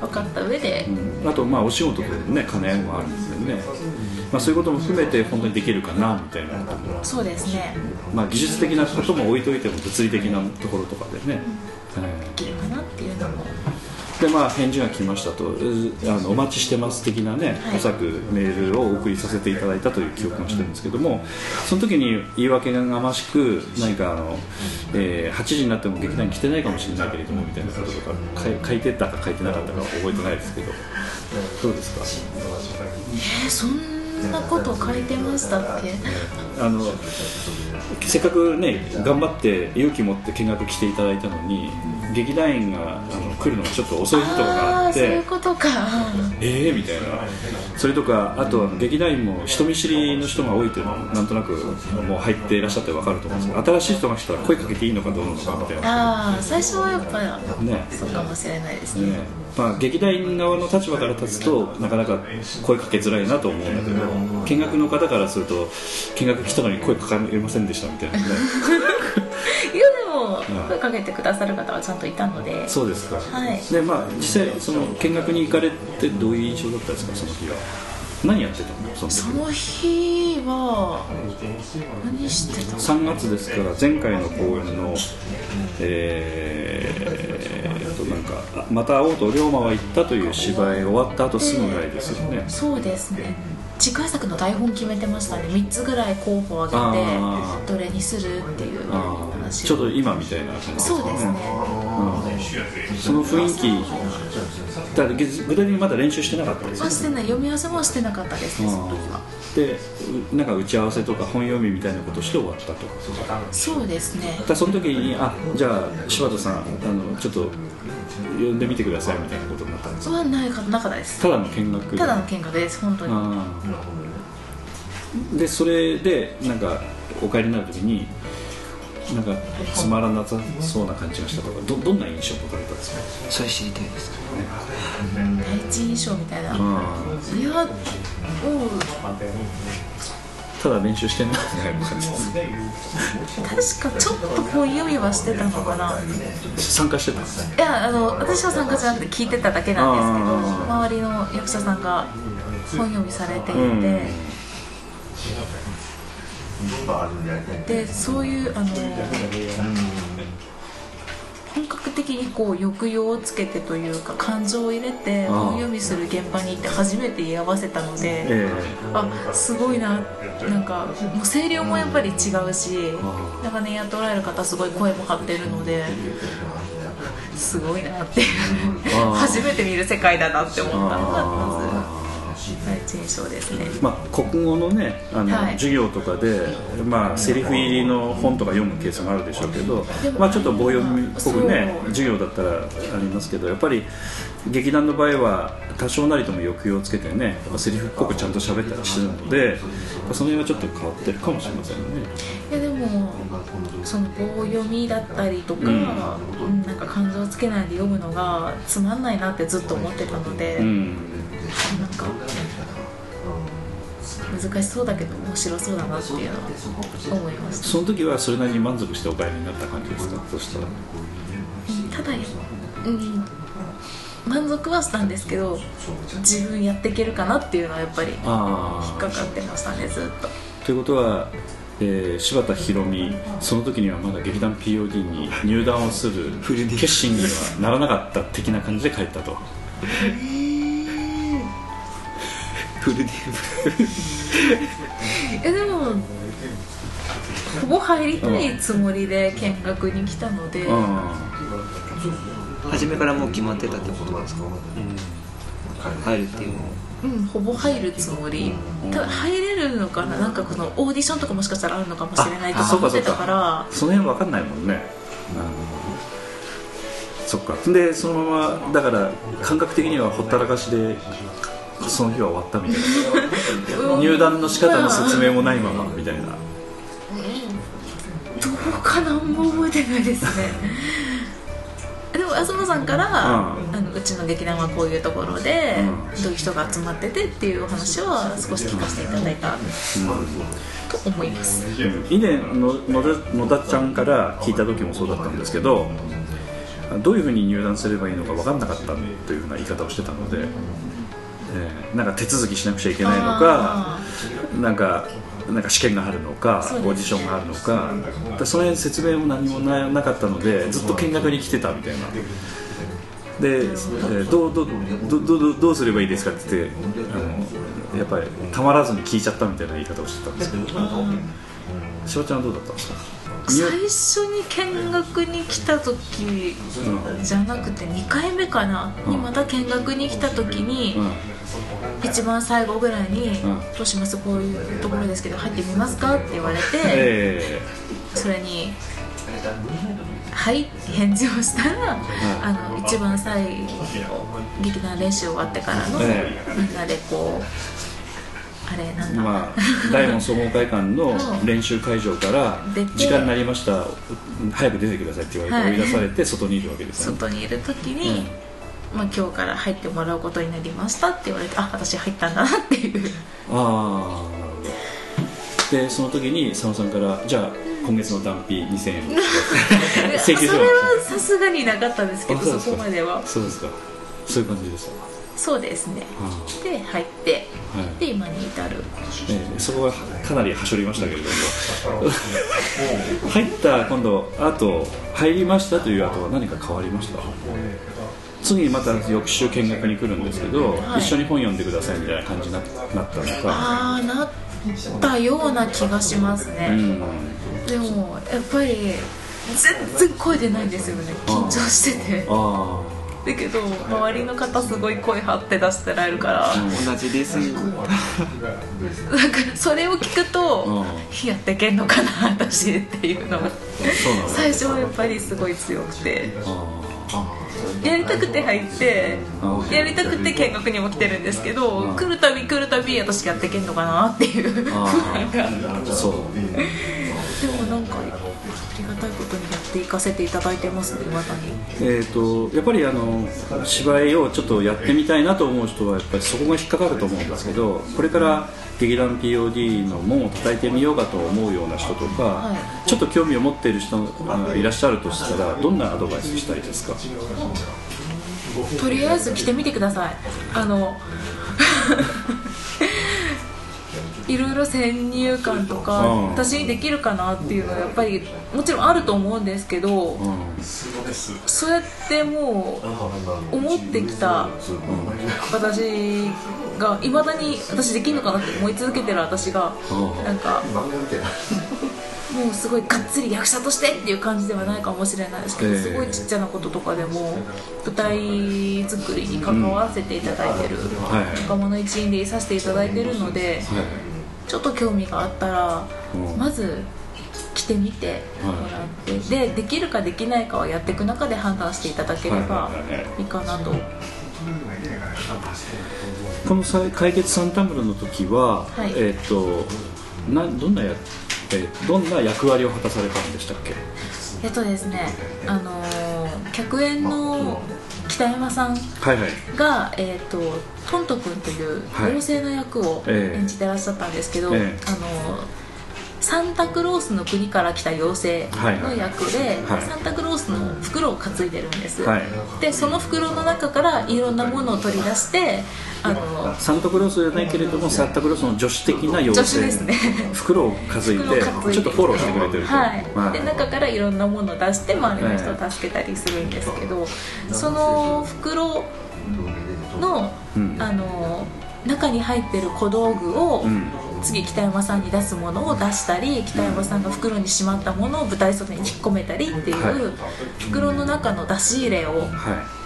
[SPEAKER 3] 分かった上で、
[SPEAKER 2] あとまあお仕事とのね兼ね合いもあるんですよね、まあ、そういうことも含めて本当にできるかなみたいなことも、
[SPEAKER 3] そうですね。
[SPEAKER 2] まあ、技術的なことも置いといても物理的なところとかでね、え
[SPEAKER 3] できるかなっていうのも
[SPEAKER 2] ーでまあ返事が来ましたと。うあのお待ちしてます的なね、
[SPEAKER 3] はい。
[SPEAKER 2] おそらくメールをお送りさせていただいたという記憶がしてるんですけどもその時に言い訳ががましく何かあの、えー8時になっても劇団に来てないかもしれないけれどもみたいなこととか書いてたか書いてなかったかは覚えてないですけど。どうですか？
[SPEAKER 3] えーそんなこと書いてましたっけ？
[SPEAKER 2] あのせっかくね頑張って勇気持って見学来ていただいたのに劇団員があの来るのがちょっと遅いところがあっ
[SPEAKER 3] あーそうい
[SPEAKER 2] て
[SPEAKER 3] うことか。
[SPEAKER 2] ええー、みたいな。それとかあとは劇団員も人見知りの人が多いというのはなんとなくもう入っていらっしゃって分かると思うんですけど新しい人が来たら声かけていいのかどうなのかみたいな。
[SPEAKER 3] ああ最初はやっぱ
[SPEAKER 2] ね。
[SPEAKER 3] そうかもしれないですね。
[SPEAKER 2] ね。まあ、劇団員側の立場から立つとなかなか声かけづらいなと思うんだけど見学の方からすると見学来たのに声かけませんでしたみたいなね ん。
[SPEAKER 3] 声かけてくださる方はちゃんといたので。
[SPEAKER 2] そうですか、
[SPEAKER 3] はい。
[SPEAKER 2] でまあ実際その見学に行かれてどういう印象だったんですか？その日は。何やってたの？その時
[SPEAKER 3] その日は何してたの
[SPEAKER 2] ？3月ですから前回の公演のえー、となんかあまた会おうと龍馬は言ったという芝居終わった後すぐぐらいですよね、
[SPEAKER 3] そうですね次回作の台本決めてましたね3つぐらい候補を挙げ
[SPEAKER 2] あ
[SPEAKER 3] てどれにするっていう話
[SPEAKER 2] ちょうど今みたいな感じ
[SPEAKER 3] そうですね。
[SPEAKER 2] うん。その雰囲気。だ具体的にまだ練習してなかったですよね。
[SPEAKER 3] あしてない。読み合わせもしてなかったですねその時は。
[SPEAKER 2] でうなんか打ち合わせとか本読みみたいなことして終わったと。
[SPEAKER 3] そうですね。
[SPEAKER 2] だその時にあじゃあ柴田さんあのちょっと読んでみてくださいみたいなことになったんですか？
[SPEAKER 3] はないかなかったです。
[SPEAKER 2] ただの見学で
[SPEAKER 3] ただの見学です本当に。
[SPEAKER 2] でそれでなんかお帰りになる時になんかつまらなさそうな感じがしたとかどどんな印象を持たれたんですか？
[SPEAKER 4] それ知りたいです。
[SPEAKER 3] 第一印象みたいな、いやもう？
[SPEAKER 2] ただ練習してんだ
[SPEAKER 3] 確かちょっと本読みはしてたのかな。
[SPEAKER 2] 参加してた。
[SPEAKER 3] いやあの私は参加じゃなくて聞いてただけなんですけど周りの役者さんが本読みされていて、
[SPEAKER 2] うん。
[SPEAKER 3] でそういうあの本格的にこう抑揚をつけてというか感情を入れて本読みする現場に行って初めて居合わせたので、
[SPEAKER 2] え
[SPEAKER 3] あすごいな。なんかもう声量もやっぱり違うし
[SPEAKER 2] あ
[SPEAKER 3] 長年やっておられる方すごい声も張ってるのですごいなって初めて見る世界だなって思った。のがまずですね
[SPEAKER 2] ーまあ、国語のねあの、
[SPEAKER 3] はい。
[SPEAKER 2] 授業とかで、まあ、セリフ入りの本とか読むケースもあるでしょうけどまあ、ちょっと棒読みっぽくね授業だったらありますけどやっぱり劇団の場合は多少なりとも抑揚をつけてねセリフっぽくちゃんと喋ったりしてるのでその辺はちょっと変わってるかもしれませんね。
[SPEAKER 3] いやでもその棒読みだったりとか、
[SPEAKER 2] うん。
[SPEAKER 3] うんなんか感情をつけないで読むのがつまんないなってずっと思ってたので、
[SPEAKER 2] うん
[SPEAKER 3] なん。か難しそうだけど面白そうだなっていうのは思いました
[SPEAKER 2] その時はそれなりに満足してお帰りになった感じですか？そしたら
[SPEAKER 3] うん。ただ、うん、満足はしたんですけど自分やっていけるかなっていうのはやっぱり引っ
[SPEAKER 2] あ
[SPEAKER 3] かかってましたねずっと。
[SPEAKER 2] ということは、えー柴田博美その時にはまだ劇団 POD に入団をする 決心にはならなかった的な感じで帰ったと
[SPEAKER 4] フルディ
[SPEAKER 3] えでもほぼ入りたいつもりで見学に来たので、
[SPEAKER 2] うん。
[SPEAKER 4] 初めからもう決まってたってことですか、入るっていうのは
[SPEAKER 3] うん、ほぼ入るつもり。ただ入れるのかな？なんかこのオーディションとかもしかしたらあるのかもしれないと
[SPEAKER 2] あ
[SPEAKER 3] か思ってたから。
[SPEAKER 2] その辺分かんないもんね、うん、そっか。でそのままだから感覚的にはほったらかしでその日は終わったみたいな。入団の仕方の説明もないままみたいな。
[SPEAKER 3] どうかなあんま覚えてないですね。でも東さんから、
[SPEAKER 2] うん。
[SPEAKER 3] あのうちの劇団はこういうところで、
[SPEAKER 2] うん。
[SPEAKER 3] どういう人が集まっててっていうお話は少し聞かせていただいたと思います。
[SPEAKER 2] 以前の野田野田ちゃんから聞いた時もそうだったんですけどどういうふうに入団すればいいのか分かんなかったというふうな言い方をしてたので、えーなんか手続きしなくちゃいけないのかなんかなんか試験があるのかオーディションがあるのかでその辺説明も何もななかったのでずっと見学に来てたみたいな。で、えーどうどうどどどどうすればいいですかって言ってあのやっぱりたまらずに聞いちゃったみたいな言い方をしてたんですけど。しばちゃんはどうだったんですか？
[SPEAKER 3] 最初に見学に来た時じゃなくて2回目かな、
[SPEAKER 2] うん。
[SPEAKER 3] にまた見学に来た時に、
[SPEAKER 2] うん。
[SPEAKER 3] 一番最後ぐらいに
[SPEAKER 2] うん「
[SPEAKER 3] どうしますこういうところですけど入ってみますか?」って言われて、
[SPEAKER 2] え
[SPEAKER 3] それに「はい」って返事をしたら、あの一番最後劇団練習終わってからの、
[SPEAKER 2] え。
[SPEAKER 3] みんなでこうあれなんだ、
[SPEAKER 2] えまあ大門総合会館の練習会場から時間になりました。早く出てくださいって言われて
[SPEAKER 3] はい。
[SPEAKER 2] 追い出されて外にいるわけですよね、
[SPEAKER 3] 外にいる時に、まあ、今日から入ってもらうことになりましたって言われてあ私入ったんだなっていう。
[SPEAKER 2] ああなるほどでその時に佐野さんからじゃあ今月の断費2000円。請求書
[SPEAKER 3] それはさすがになかったですけどそこまでは。
[SPEAKER 2] そうですか。そういう感じですか
[SPEAKER 3] そうですね。
[SPEAKER 2] あ
[SPEAKER 3] で入って
[SPEAKER 2] あはい。
[SPEAKER 3] で今に至る。
[SPEAKER 2] えーそこはかなりはしょりましたけれども。入った今度あと入りましたという後は何か変わりました？次にまた翌週見学に来るんですけど、
[SPEAKER 3] はい。
[SPEAKER 2] 一緒に本読んでくださいみたいな感じにななったのか。
[SPEAKER 3] ああなったような気がしますね、
[SPEAKER 2] うん。
[SPEAKER 3] でもやっぱり全然声出ないんですよね。緊張してて。
[SPEAKER 2] あ
[SPEAKER 3] だけど周りの方すごい声張って出してられるから。
[SPEAKER 4] 同じです。よ
[SPEAKER 3] なんかそれを聞くと
[SPEAKER 2] う
[SPEAKER 3] やっていけんのかな私っていうの。が最初はやっぱりすごい強くて。
[SPEAKER 2] あ
[SPEAKER 3] やりたくて入って
[SPEAKER 2] うん。
[SPEAKER 3] やりたくて見学にも来てるんですけど
[SPEAKER 2] うん。
[SPEAKER 3] 来るたび来るたび私やっていけんのかなっていう。不
[SPEAKER 2] あ
[SPEAKER 3] 安が でもなんかありがたいことにやっていかせていただいてますねに。
[SPEAKER 2] えー、とやっぱりあの芝居をちょっとやってみたいなと思う人はやっぱりそこが引っかかると思うんですけどこれから劇団 POD の門を叩いてみようかと思うような人とか、
[SPEAKER 3] は
[SPEAKER 2] ちょっと興味を持っている人がいらっしゃるとしたらどんなアドバイスしたいですか？
[SPEAKER 3] とりあえず来てみてください。あの いろいろ先入観とか、
[SPEAKER 2] うん。
[SPEAKER 3] 私にできるかなっていうのはやっぱりもちろんあると思うんですけど、
[SPEAKER 2] うん
[SPEAKER 3] そうやってもう思ってきた私がいまだに私できるのかなって思い続けてる私が
[SPEAKER 2] うん
[SPEAKER 3] なんかもうすごいがっつり役者としてっていう感じではないかもしれないですけど、
[SPEAKER 2] ええ。
[SPEAKER 3] すごいちっちゃなこととかでも舞台作りに関わらせていただいてる、
[SPEAKER 2] はい。
[SPEAKER 3] 若者一員でいさせていただいてるので、
[SPEAKER 2] はい
[SPEAKER 3] ちょっと興味があったら、
[SPEAKER 2] うん。
[SPEAKER 3] まず来てみてもらって、でできるかできないかはやっていく中で判断していただければ
[SPEAKER 2] はい。はいはいはい
[SPEAKER 3] いいかなと、
[SPEAKER 2] このさ解決サンタムロの時は、
[SPEAKER 3] はい。
[SPEAKER 2] えっ、となどんなや、えーどんな役割を果たされたんでしたっけ？
[SPEAKER 3] えっとですねあのー客演の北山さん
[SPEAKER 2] はいはい。
[SPEAKER 3] が、えー、とトント君という
[SPEAKER 2] はい。
[SPEAKER 3] 妖精の役を
[SPEAKER 2] ええ。
[SPEAKER 3] 演じてらっしゃったんですけど、
[SPEAKER 2] ええ。
[SPEAKER 3] あのサンタクロースの国から来た妖精の役で、
[SPEAKER 2] はい。
[SPEAKER 3] サンタクロースの袋を担いでるんです、
[SPEAKER 2] はい。
[SPEAKER 3] でその袋の中からいろんなものを取り出してあの
[SPEAKER 2] サンタクロースじゃないけれどもサンタクロースの女子的な妖精。
[SPEAKER 3] ですね。
[SPEAKER 2] 袋を担いでちょっとフォローしてくれてると。
[SPEAKER 3] はい、で中からいろんなものを出して周りの人を助けたりするんですけど、その袋の,、
[SPEAKER 2] うん。
[SPEAKER 3] あの中に入ってる小道具を、
[SPEAKER 2] うん
[SPEAKER 3] 次北山さんに出すものを出したり北山さんが袋にしまったものを舞台袖に引っ込めたりっていう、
[SPEAKER 2] はい。
[SPEAKER 3] 袋の中の出し入れを
[SPEAKER 2] はい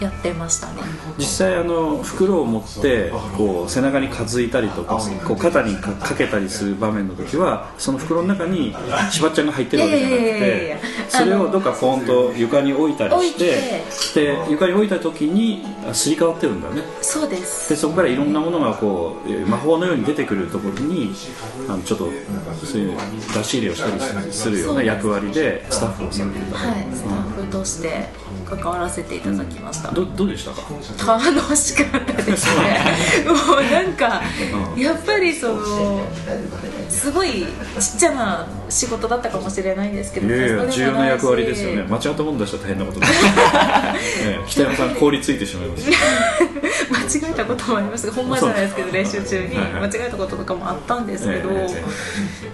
[SPEAKER 3] やってましたね。
[SPEAKER 2] 実際あの袋を持ってこう背中に担いたりとかこう肩にかかけたりする場面の時はその袋の中にしばっちゃんが入ってるわけじゃなくて
[SPEAKER 3] や
[SPEAKER 2] それをどっかポンと床に置いたりしてで床に置いた時にあすり替わってるんだね。
[SPEAKER 3] そうです。
[SPEAKER 2] でそこからいろんなものがこうえー魔法のように出てくるところにあのちょっとそういう出し入れをしたりするような役割でスタッフをされていた
[SPEAKER 3] はいスタッフとして関わらせていただきました、
[SPEAKER 2] どどうでしたか？
[SPEAKER 3] 楽しかったですね。もうなんか
[SPEAKER 2] うん。
[SPEAKER 3] やっぱりそのすごいちっちゃな仕事だったかもしれないんですけど
[SPEAKER 2] いやいや重要な役割ですよね。間違ったもの出したら大変なことになる、ええ北山さん凍りついてしまいます。
[SPEAKER 3] 間違えたこともありましたが本番じゃないですけど練習中に間違えたこととかもあったんですけど、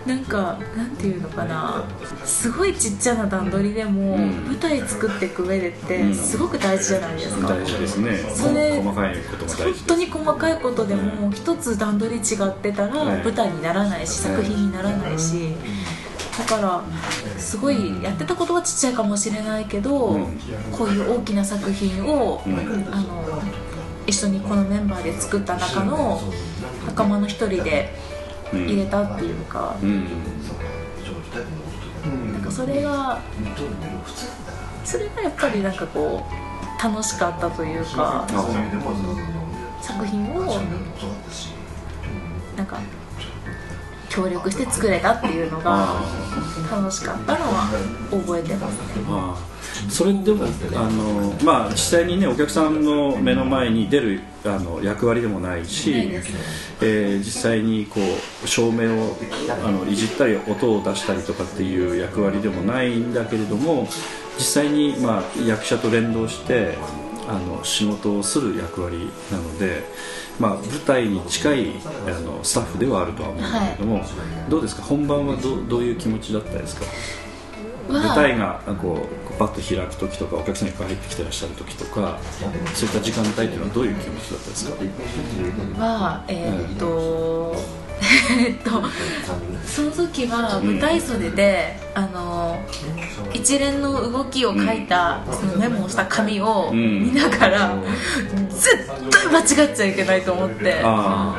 [SPEAKER 3] なんかなんていうのかな。すごいちっちゃな段取りでも、
[SPEAKER 2] ん。
[SPEAKER 3] 舞台作っていく上でって
[SPEAKER 2] うん。
[SPEAKER 3] すごく大事じゃないですか、
[SPEAKER 2] 大事ですね。
[SPEAKER 3] それ
[SPEAKER 2] 細かいことが大
[SPEAKER 3] 本
[SPEAKER 2] 事
[SPEAKER 3] 当に細かいことでも一つ段取り違ってたら
[SPEAKER 2] はい。
[SPEAKER 3] 舞台にならないし作品にならないしだからすごいやってたことはちっちゃいかもしれないけど
[SPEAKER 2] うん。
[SPEAKER 3] こういう大きな作品を
[SPEAKER 2] うん。
[SPEAKER 3] あの一緒にこのメンバーで作った中の仲間の一人で入れたっていうか、
[SPEAKER 2] うん。
[SPEAKER 3] なんかそれがそれがやっぱりなんかこう楽しかったというか作品をなんか協力して作れたっていうのが楽しかったのは覚えてますね。
[SPEAKER 2] それでもあの、まあ、実際にねお客さんの目の前に出るあの役割でもないし、えー実際にこう照明をあのいじったり音を出したりとかっていう役割でもないんだけれども実際に、まあ、役者と連動してあの仕事をする役割なので、まあ、舞台に近いあのスタッフではあるとは思うんだけれども、どうですか？本番はどうどういう気持ちだったですか？舞台がこうパッと開く時とかお客さんいっぱい入ってきてらっしゃる時とかそういった時間帯っていうのはどういう気持ちだったですか？
[SPEAKER 3] はえーっと、えーっとその時は舞台袖で、あの一連の動きを書いた、そのメモをした紙を
[SPEAKER 2] ん。
[SPEAKER 3] 見ながら、絶対間違っちゃいけないと思って。
[SPEAKER 2] あ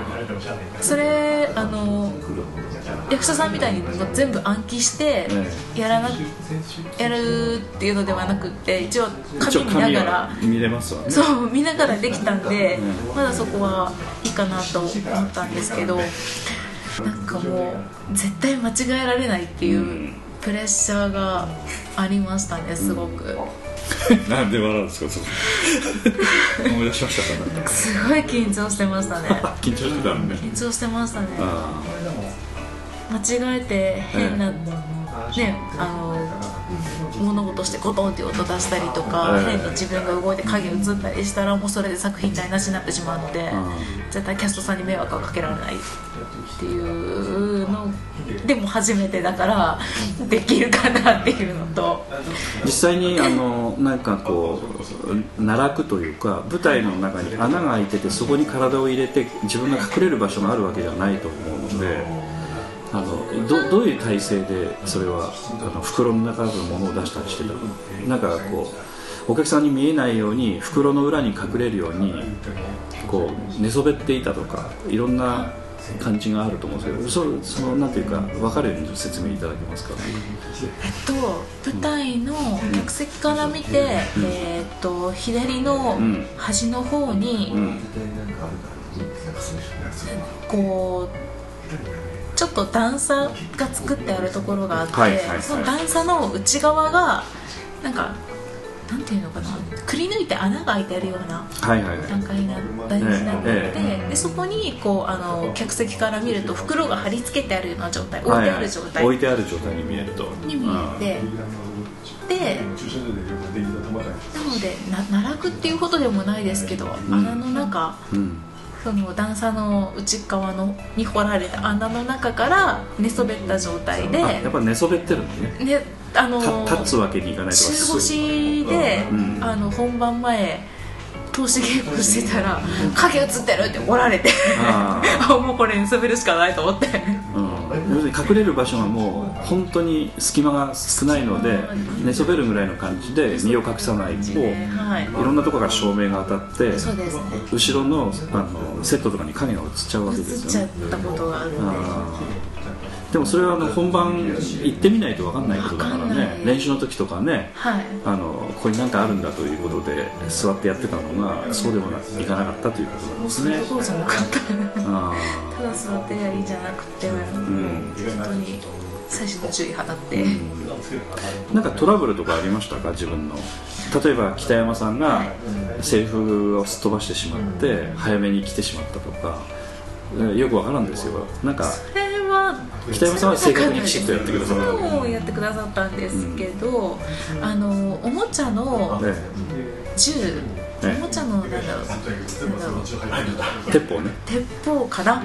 [SPEAKER 3] それあの役者さんみたいに全部暗記して
[SPEAKER 2] え
[SPEAKER 3] やらなやるっていうのではなくって一応紙見な
[SPEAKER 2] 紙
[SPEAKER 3] がら。
[SPEAKER 2] は見れますわね。
[SPEAKER 3] そう見ながらできたんで、
[SPEAKER 2] うん
[SPEAKER 3] まだそこはいいかなと思ったんですけどなんかもう絶対間違えられないっていううん。プレッシャーがありましたねすごく、
[SPEAKER 2] なんで笑うんですかそれ。思い出しましたかね
[SPEAKER 3] すごい緊張してましたね。
[SPEAKER 2] 緊張してたんで
[SPEAKER 3] 緊張してましたね。
[SPEAKER 2] あ
[SPEAKER 3] 間違えて変な、ねあの物事してコトンって音出したりとか、
[SPEAKER 2] ええ。
[SPEAKER 3] 変に自分が動いて影映ったりしたらもうそれで作品台無しになってしまうので、絶対キャストさんに迷惑はかけられないっていうのでも初めてだからできるかなっていうのと。
[SPEAKER 2] 実際にあのなんかこう奈落というか舞台の中に穴が開いててそこに体を入れて自分が隠れる場所があるわけじゃないと思うのであのどどういう体勢でそれはあの袋の中のものを出したりしてたの？なんかこうお客さんに見えないように袋の裏に隠れるようにこう寝そべっていたとかいろんな感じがあると思うんですけどそそのなんていうか分かるように説明いただけますか、
[SPEAKER 3] えっと舞台の客席から見て、えっと左の
[SPEAKER 2] ん。
[SPEAKER 3] 端の方に、
[SPEAKER 2] うん。
[SPEAKER 3] こうちょっと段差が作ってあるところがあって、
[SPEAKER 2] はいはいはい。
[SPEAKER 3] その段差の内側がなんかなんていうのかなくり抜いて穴が開いてるような
[SPEAKER 2] はいはい。はい
[SPEAKER 3] 段階にな段になって。て、
[SPEAKER 2] ええ
[SPEAKER 3] でそこにこうあの客席から見ると袋が貼り付けてあるような状態置いてある状態。
[SPEAKER 2] 置いてある状態に見えると。
[SPEAKER 3] に見えて、でなのでな奈落っていうことでもないですけど、穴の中
[SPEAKER 2] うん
[SPEAKER 3] その段差の内側のに掘られた穴の中から寝そべった状態で、
[SPEAKER 2] あやっぱ寝そべってるんだね。
[SPEAKER 3] ねあの
[SPEAKER 2] た立つわけにいかないとか。
[SPEAKER 3] 中腰で、
[SPEAKER 2] うん。
[SPEAKER 3] あの本番前通し稽古してたら「影映ってる!」っておられて。もうこれ寝そべるしかないと思って。
[SPEAKER 2] うん、要するに隠れる場所がもう本当に隙間が少ないので寝そべるぐらいの感じで身を隠さないとい
[SPEAKER 3] はい。
[SPEAKER 2] ろんなところから照明が当たって後ろのあのセットとかに影が映っちゃうわけ
[SPEAKER 3] 映っちゃっ
[SPEAKER 2] ですよね
[SPEAKER 3] たことがあるんで
[SPEAKER 2] もそれはあの本番行ってみないと分かんないことだからね練習の時とかね
[SPEAKER 3] はい。
[SPEAKER 2] あのここに何かあるんだということで座ってやってたのがそうでもないかなかったということなんですね。
[SPEAKER 3] そうじゃなかった。
[SPEAKER 2] あ
[SPEAKER 3] ただ座ってやりじゃなくて、
[SPEAKER 2] ん。
[SPEAKER 3] 本当に最初の注意払って、
[SPEAKER 2] ーなんかトラブルとかありましたか？自分の。例えば北山さんがセリフをすっ飛ばしてしまって早めに来てしまったとか。えよくわからんですよ。なんか
[SPEAKER 3] それは
[SPEAKER 2] 北山さんは正確にきちっとやってくださった。
[SPEAKER 3] やってくださったんですけど、あのおもちゃの
[SPEAKER 2] ね
[SPEAKER 3] 銃、
[SPEAKER 2] ええ。
[SPEAKER 3] おもちゃのなんだろうなんだろう
[SPEAKER 2] 鉄砲ね。
[SPEAKER 3] 鉄砲かな、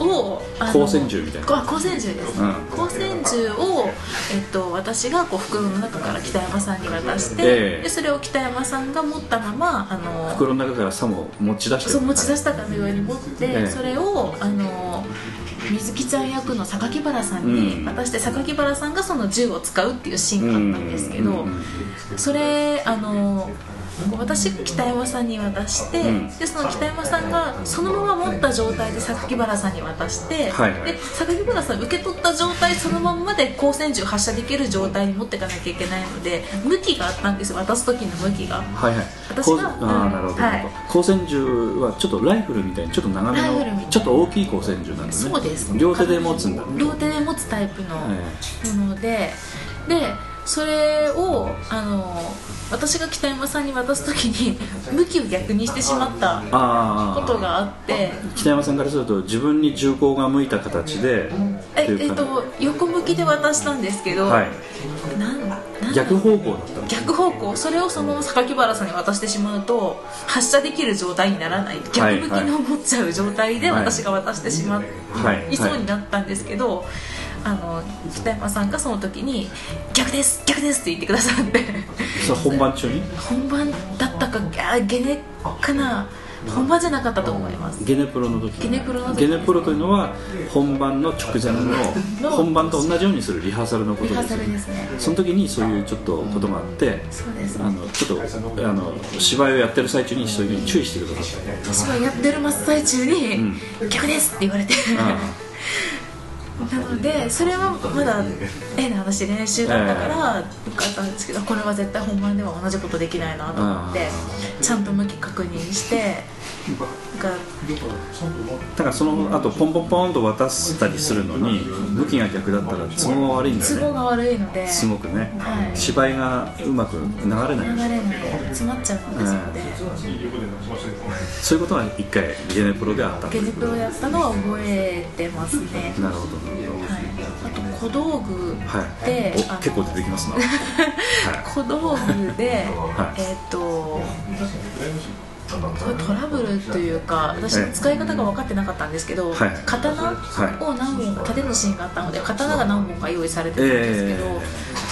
[SPEAKER 3] を
[SPEAKER 2] 光線銃みたいな。
[SPEAKER 3] あ光線銃です、
[SPEAKER 2] うん。
[SPEAKER 3] 光線銃を、えっと、私がこう袋の中から北山さんに渡して、
[SPEAKER 2] ええ。
[SPEAKER 3] でそれを北山さんが持ったままあの
[SPEAKER 2] 袋の中からさも持ち出して
[SPEAKER 3] そう持ち出したかのように持って、
[SPEAKER 2] ええ。
[SPEAKER 3] それをあの水木ちゃん役の榊原さんに渡して榊原さんがその銃を使うっていうシーンがあったんですけど、それあの私が北山さんに渡して、
[SPEAKER 2] ん。
[SPEAKER 3] でその北山さんがそのまま持った状態で榊原さんに渡して、
[SPEAKER 2] はいはい。
[SPEAKER 3] で榊原さん受け取った状態そのままで光線銃発射できる状態に持っていかなきゃいけないので向きがあったんですよ。渡す時の向きが。
[SPEAKER 2] はいはい。
[SPEAKER 3] 私がうん
[SPEAKER 2] あーなるほど、
[SPEAKER 3] はい。
[SPEAKER 2] 光線銃はちょっとライフルみたいにちょっと長めのちょっと大きい光線銃なんだね。
[SPEAKER 3] そうです。
[SPEAKER 2] 両手で持つんだ。ね
[SPEAKER 3] 両手で持つタイプの
[SPEAKER 2] え。
[SPEAKER 3] もので、でそれをあの私が北山さんに渡す時に 向きを逆にしてしまったことがあって。
[SPEAKER 2] 北山さんからすると自分に銃口が向いた形で
[SPEAKER 3] ええっと横向きで渡したんですけど、
[SPEAKER 2] はい。逆方向だったの？
[SPEAKER 3] 逆方向。それをその榊原さんに渡してしまうと発射できる状態にならない。逆向きの持っちゃう状態で
[SPEAKER 2] はい。
[SPEAKER 3] 私が渡してしま
[SPEAKER 2] はい。
[SPEAKER 3] いそうになったんですけど、あの北山さんがその時に「逆です逆です」って言ってくださって。
[SPEAKER 2] それ本番中に？
[SPEAKER 3] 本番だったかあゲネかな本番じゃなかったと思います。
[SPEAKER 2] ゲネプロの時
[SPEAKER 3] ゲネプロの時
[SPEAKER 2] ゲネプロというのは本番の直前の本番と同じようにするリハーサルのこと
[SPEAKER 3] リハーサ
[SPEAKER 2] ですよね
[SPEAKER 3] ルですね。
[SPEAKER 2] その時にそういうちょっとことがあって
[SPEAKER 3] そうです。
[SPEAKER 2] あのちょっとあの芝居をやってる最中にそういうふうに注意してくださった。
[SPEAKER 3] 私はやってる真っ最中に「逆です」って言われてなのでそれはまだ絵の話練習だったからよかったんですけどこれは絶対本番では同じことできないなと思ってちゃんと向き確認して
[SPEAKER 2] だからその後ポンポンポンと渡したりするのに向きが逆だったら都合が悪いんだよね。
[SPEAKER 3] 都合が悪いのです
[SPEAKER 2] ごくね、
[SPEAKER 3] はい。
[SPEAKER 2] 芝居がうまく流れない。
[SPEAKER 3] 流れない詰まっちゃうのでそこで
[SPEAKER 2] そういうことは一回ゲネプロであった
[SPEAKER 3] ゲネプロやったのは覚えてますね。
[SPEAKER 2] なるほどなるほど
[SPEAKER 3] はい、あと小道具
[SPEAKER 2] はい。
[SPEAKER 3] で、あの
[SPEAKER 2] お結構出てきますな。はい。
[SPEAKER 3] 小道具で、
[SPEAKER 2] はい。
[SPEAKER 3] えっ、とこれトラブルというか私使い方が分かってなかったんですけど、
[SPEAKER 2] はい。
[SPEAKER 3] 刀を何本か立てるシーンがあったので刀が何本か用意されてたんですけど、
[SPEAKER 2] え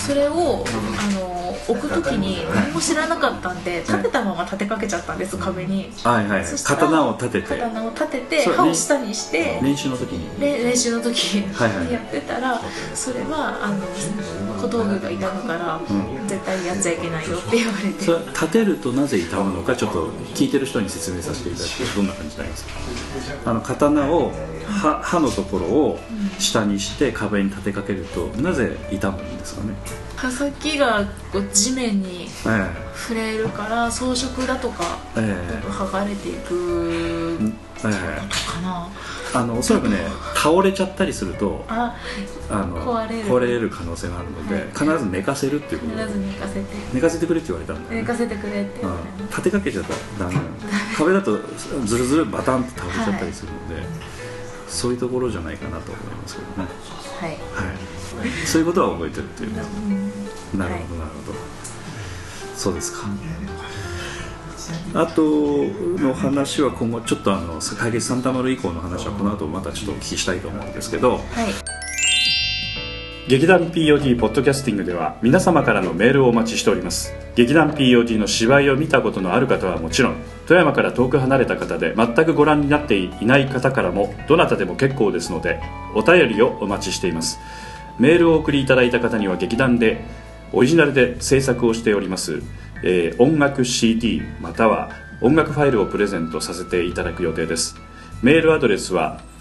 [SPEAKER 3] それをあの置く時に何も知らなかったんで立てたまま立てかけちゃったんです壁に、
[SPEAKER 2] はいはい。刀を立てて。
[SPEAKER 3] 刀を立てて
[SPEAKER 2] そう
[SPEAKER 3] 刃を下にして
[SPEAKER 2] 練習の時に。
[SPEAKER 3] で練習の時やってたらそれはあの小道具が痛むから、絶対やっちゃいけないよって言われて。
[SPEAKER 2] 立てるとなぜ痛むのかちょっと聞いてる人に説明させていただくとどんな感じになりますか？あの刀を刃刃のところを下にして壁に立てかけるとなぜ痛むんですかね？
[SPEAKER 3] 刃先がこう地面に
[SPEAKER 2] え
[SPEAKER 3] 触れるから装飾だとか
[SPEAKER 2] ええ。
[SPEAKER 3] 剥がれていく
[SPEAKER 2] ええ。
[SPEAKER 3] かな。
[SPEAKER 2] あのおそらくね倒れちゃったりすると
[SPEAKER 3] あ
[SPEAKER 2] あの
[SPEAKER 3] 壊れる。
[SPEAKER 2] 可能性があるので、
[SPEAKER 3] はい。
[SPEAKER 2] 必ず寝かせるっていうこと。
[SPEAKER 3] 必ず寝かせて。
[SPEAKER 2] 寝かせてくれって言われたんだよね。
[SPEAKER 3] 寝かせてくれって。
[SPEAKER 2] うん。立てかけちゃったらダメ壁だとずるずるバタンと倒れちゃったりするので、そういうところじゃないかなと思いますけどね、
[SPEAKER 3] はい。
[SPEAKER 2] はい、そういうことは覚えてるっていうね。
[SPEAKER 3] うん。
[SPEAKER 2] なるほどなるほど。そうですか。あとの話は今後ちょっとあの「解決サンタマル」以降の話はこの後またちょっとお聞きしたいと思うんですけど。
[SPEAKER 3] はい
[SPEAKER 2] 劇団 POD ポッドキャスティングでは皆様からのメールをお待ちしております。劇団 POD の芝居を見たことのある方はもちろん富山から遠く離れた方で全くご覧になっていない方からもどなたでも結構ですのでお便りをお待ちしています。メールをお送りいただいた方には劇団でオリジナルで制作をしております、えー音楽 CD または音楽ファイルをプレゼントさせていただく予定です。メールアドレスは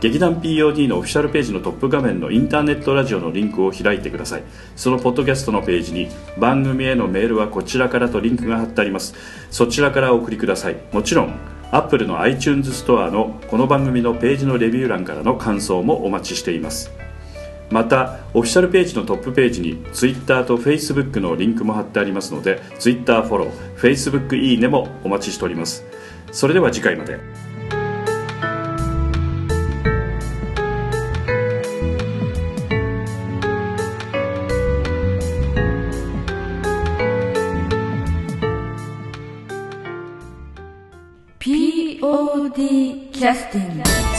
[SPEAKER 2] 劇団 POD のオフィシャルページのトップ画面のインターネットラジオのリンクを開いてください。そのポッドキャストのページに番組へのメールはこちらからとリンクが貼ってあります。そちらからお送りください。もちろん Apple の iTunes ストアのこの番組のページのレビュー欄からの感想もお待ちしています。またオフィシャルページのトップページに Twitter と Facebook のリンクも貼ってありますので Twitter フォロー Facebook いいねもお待ちしております。それでは次回まで。
[SPEAKER 1] Justin.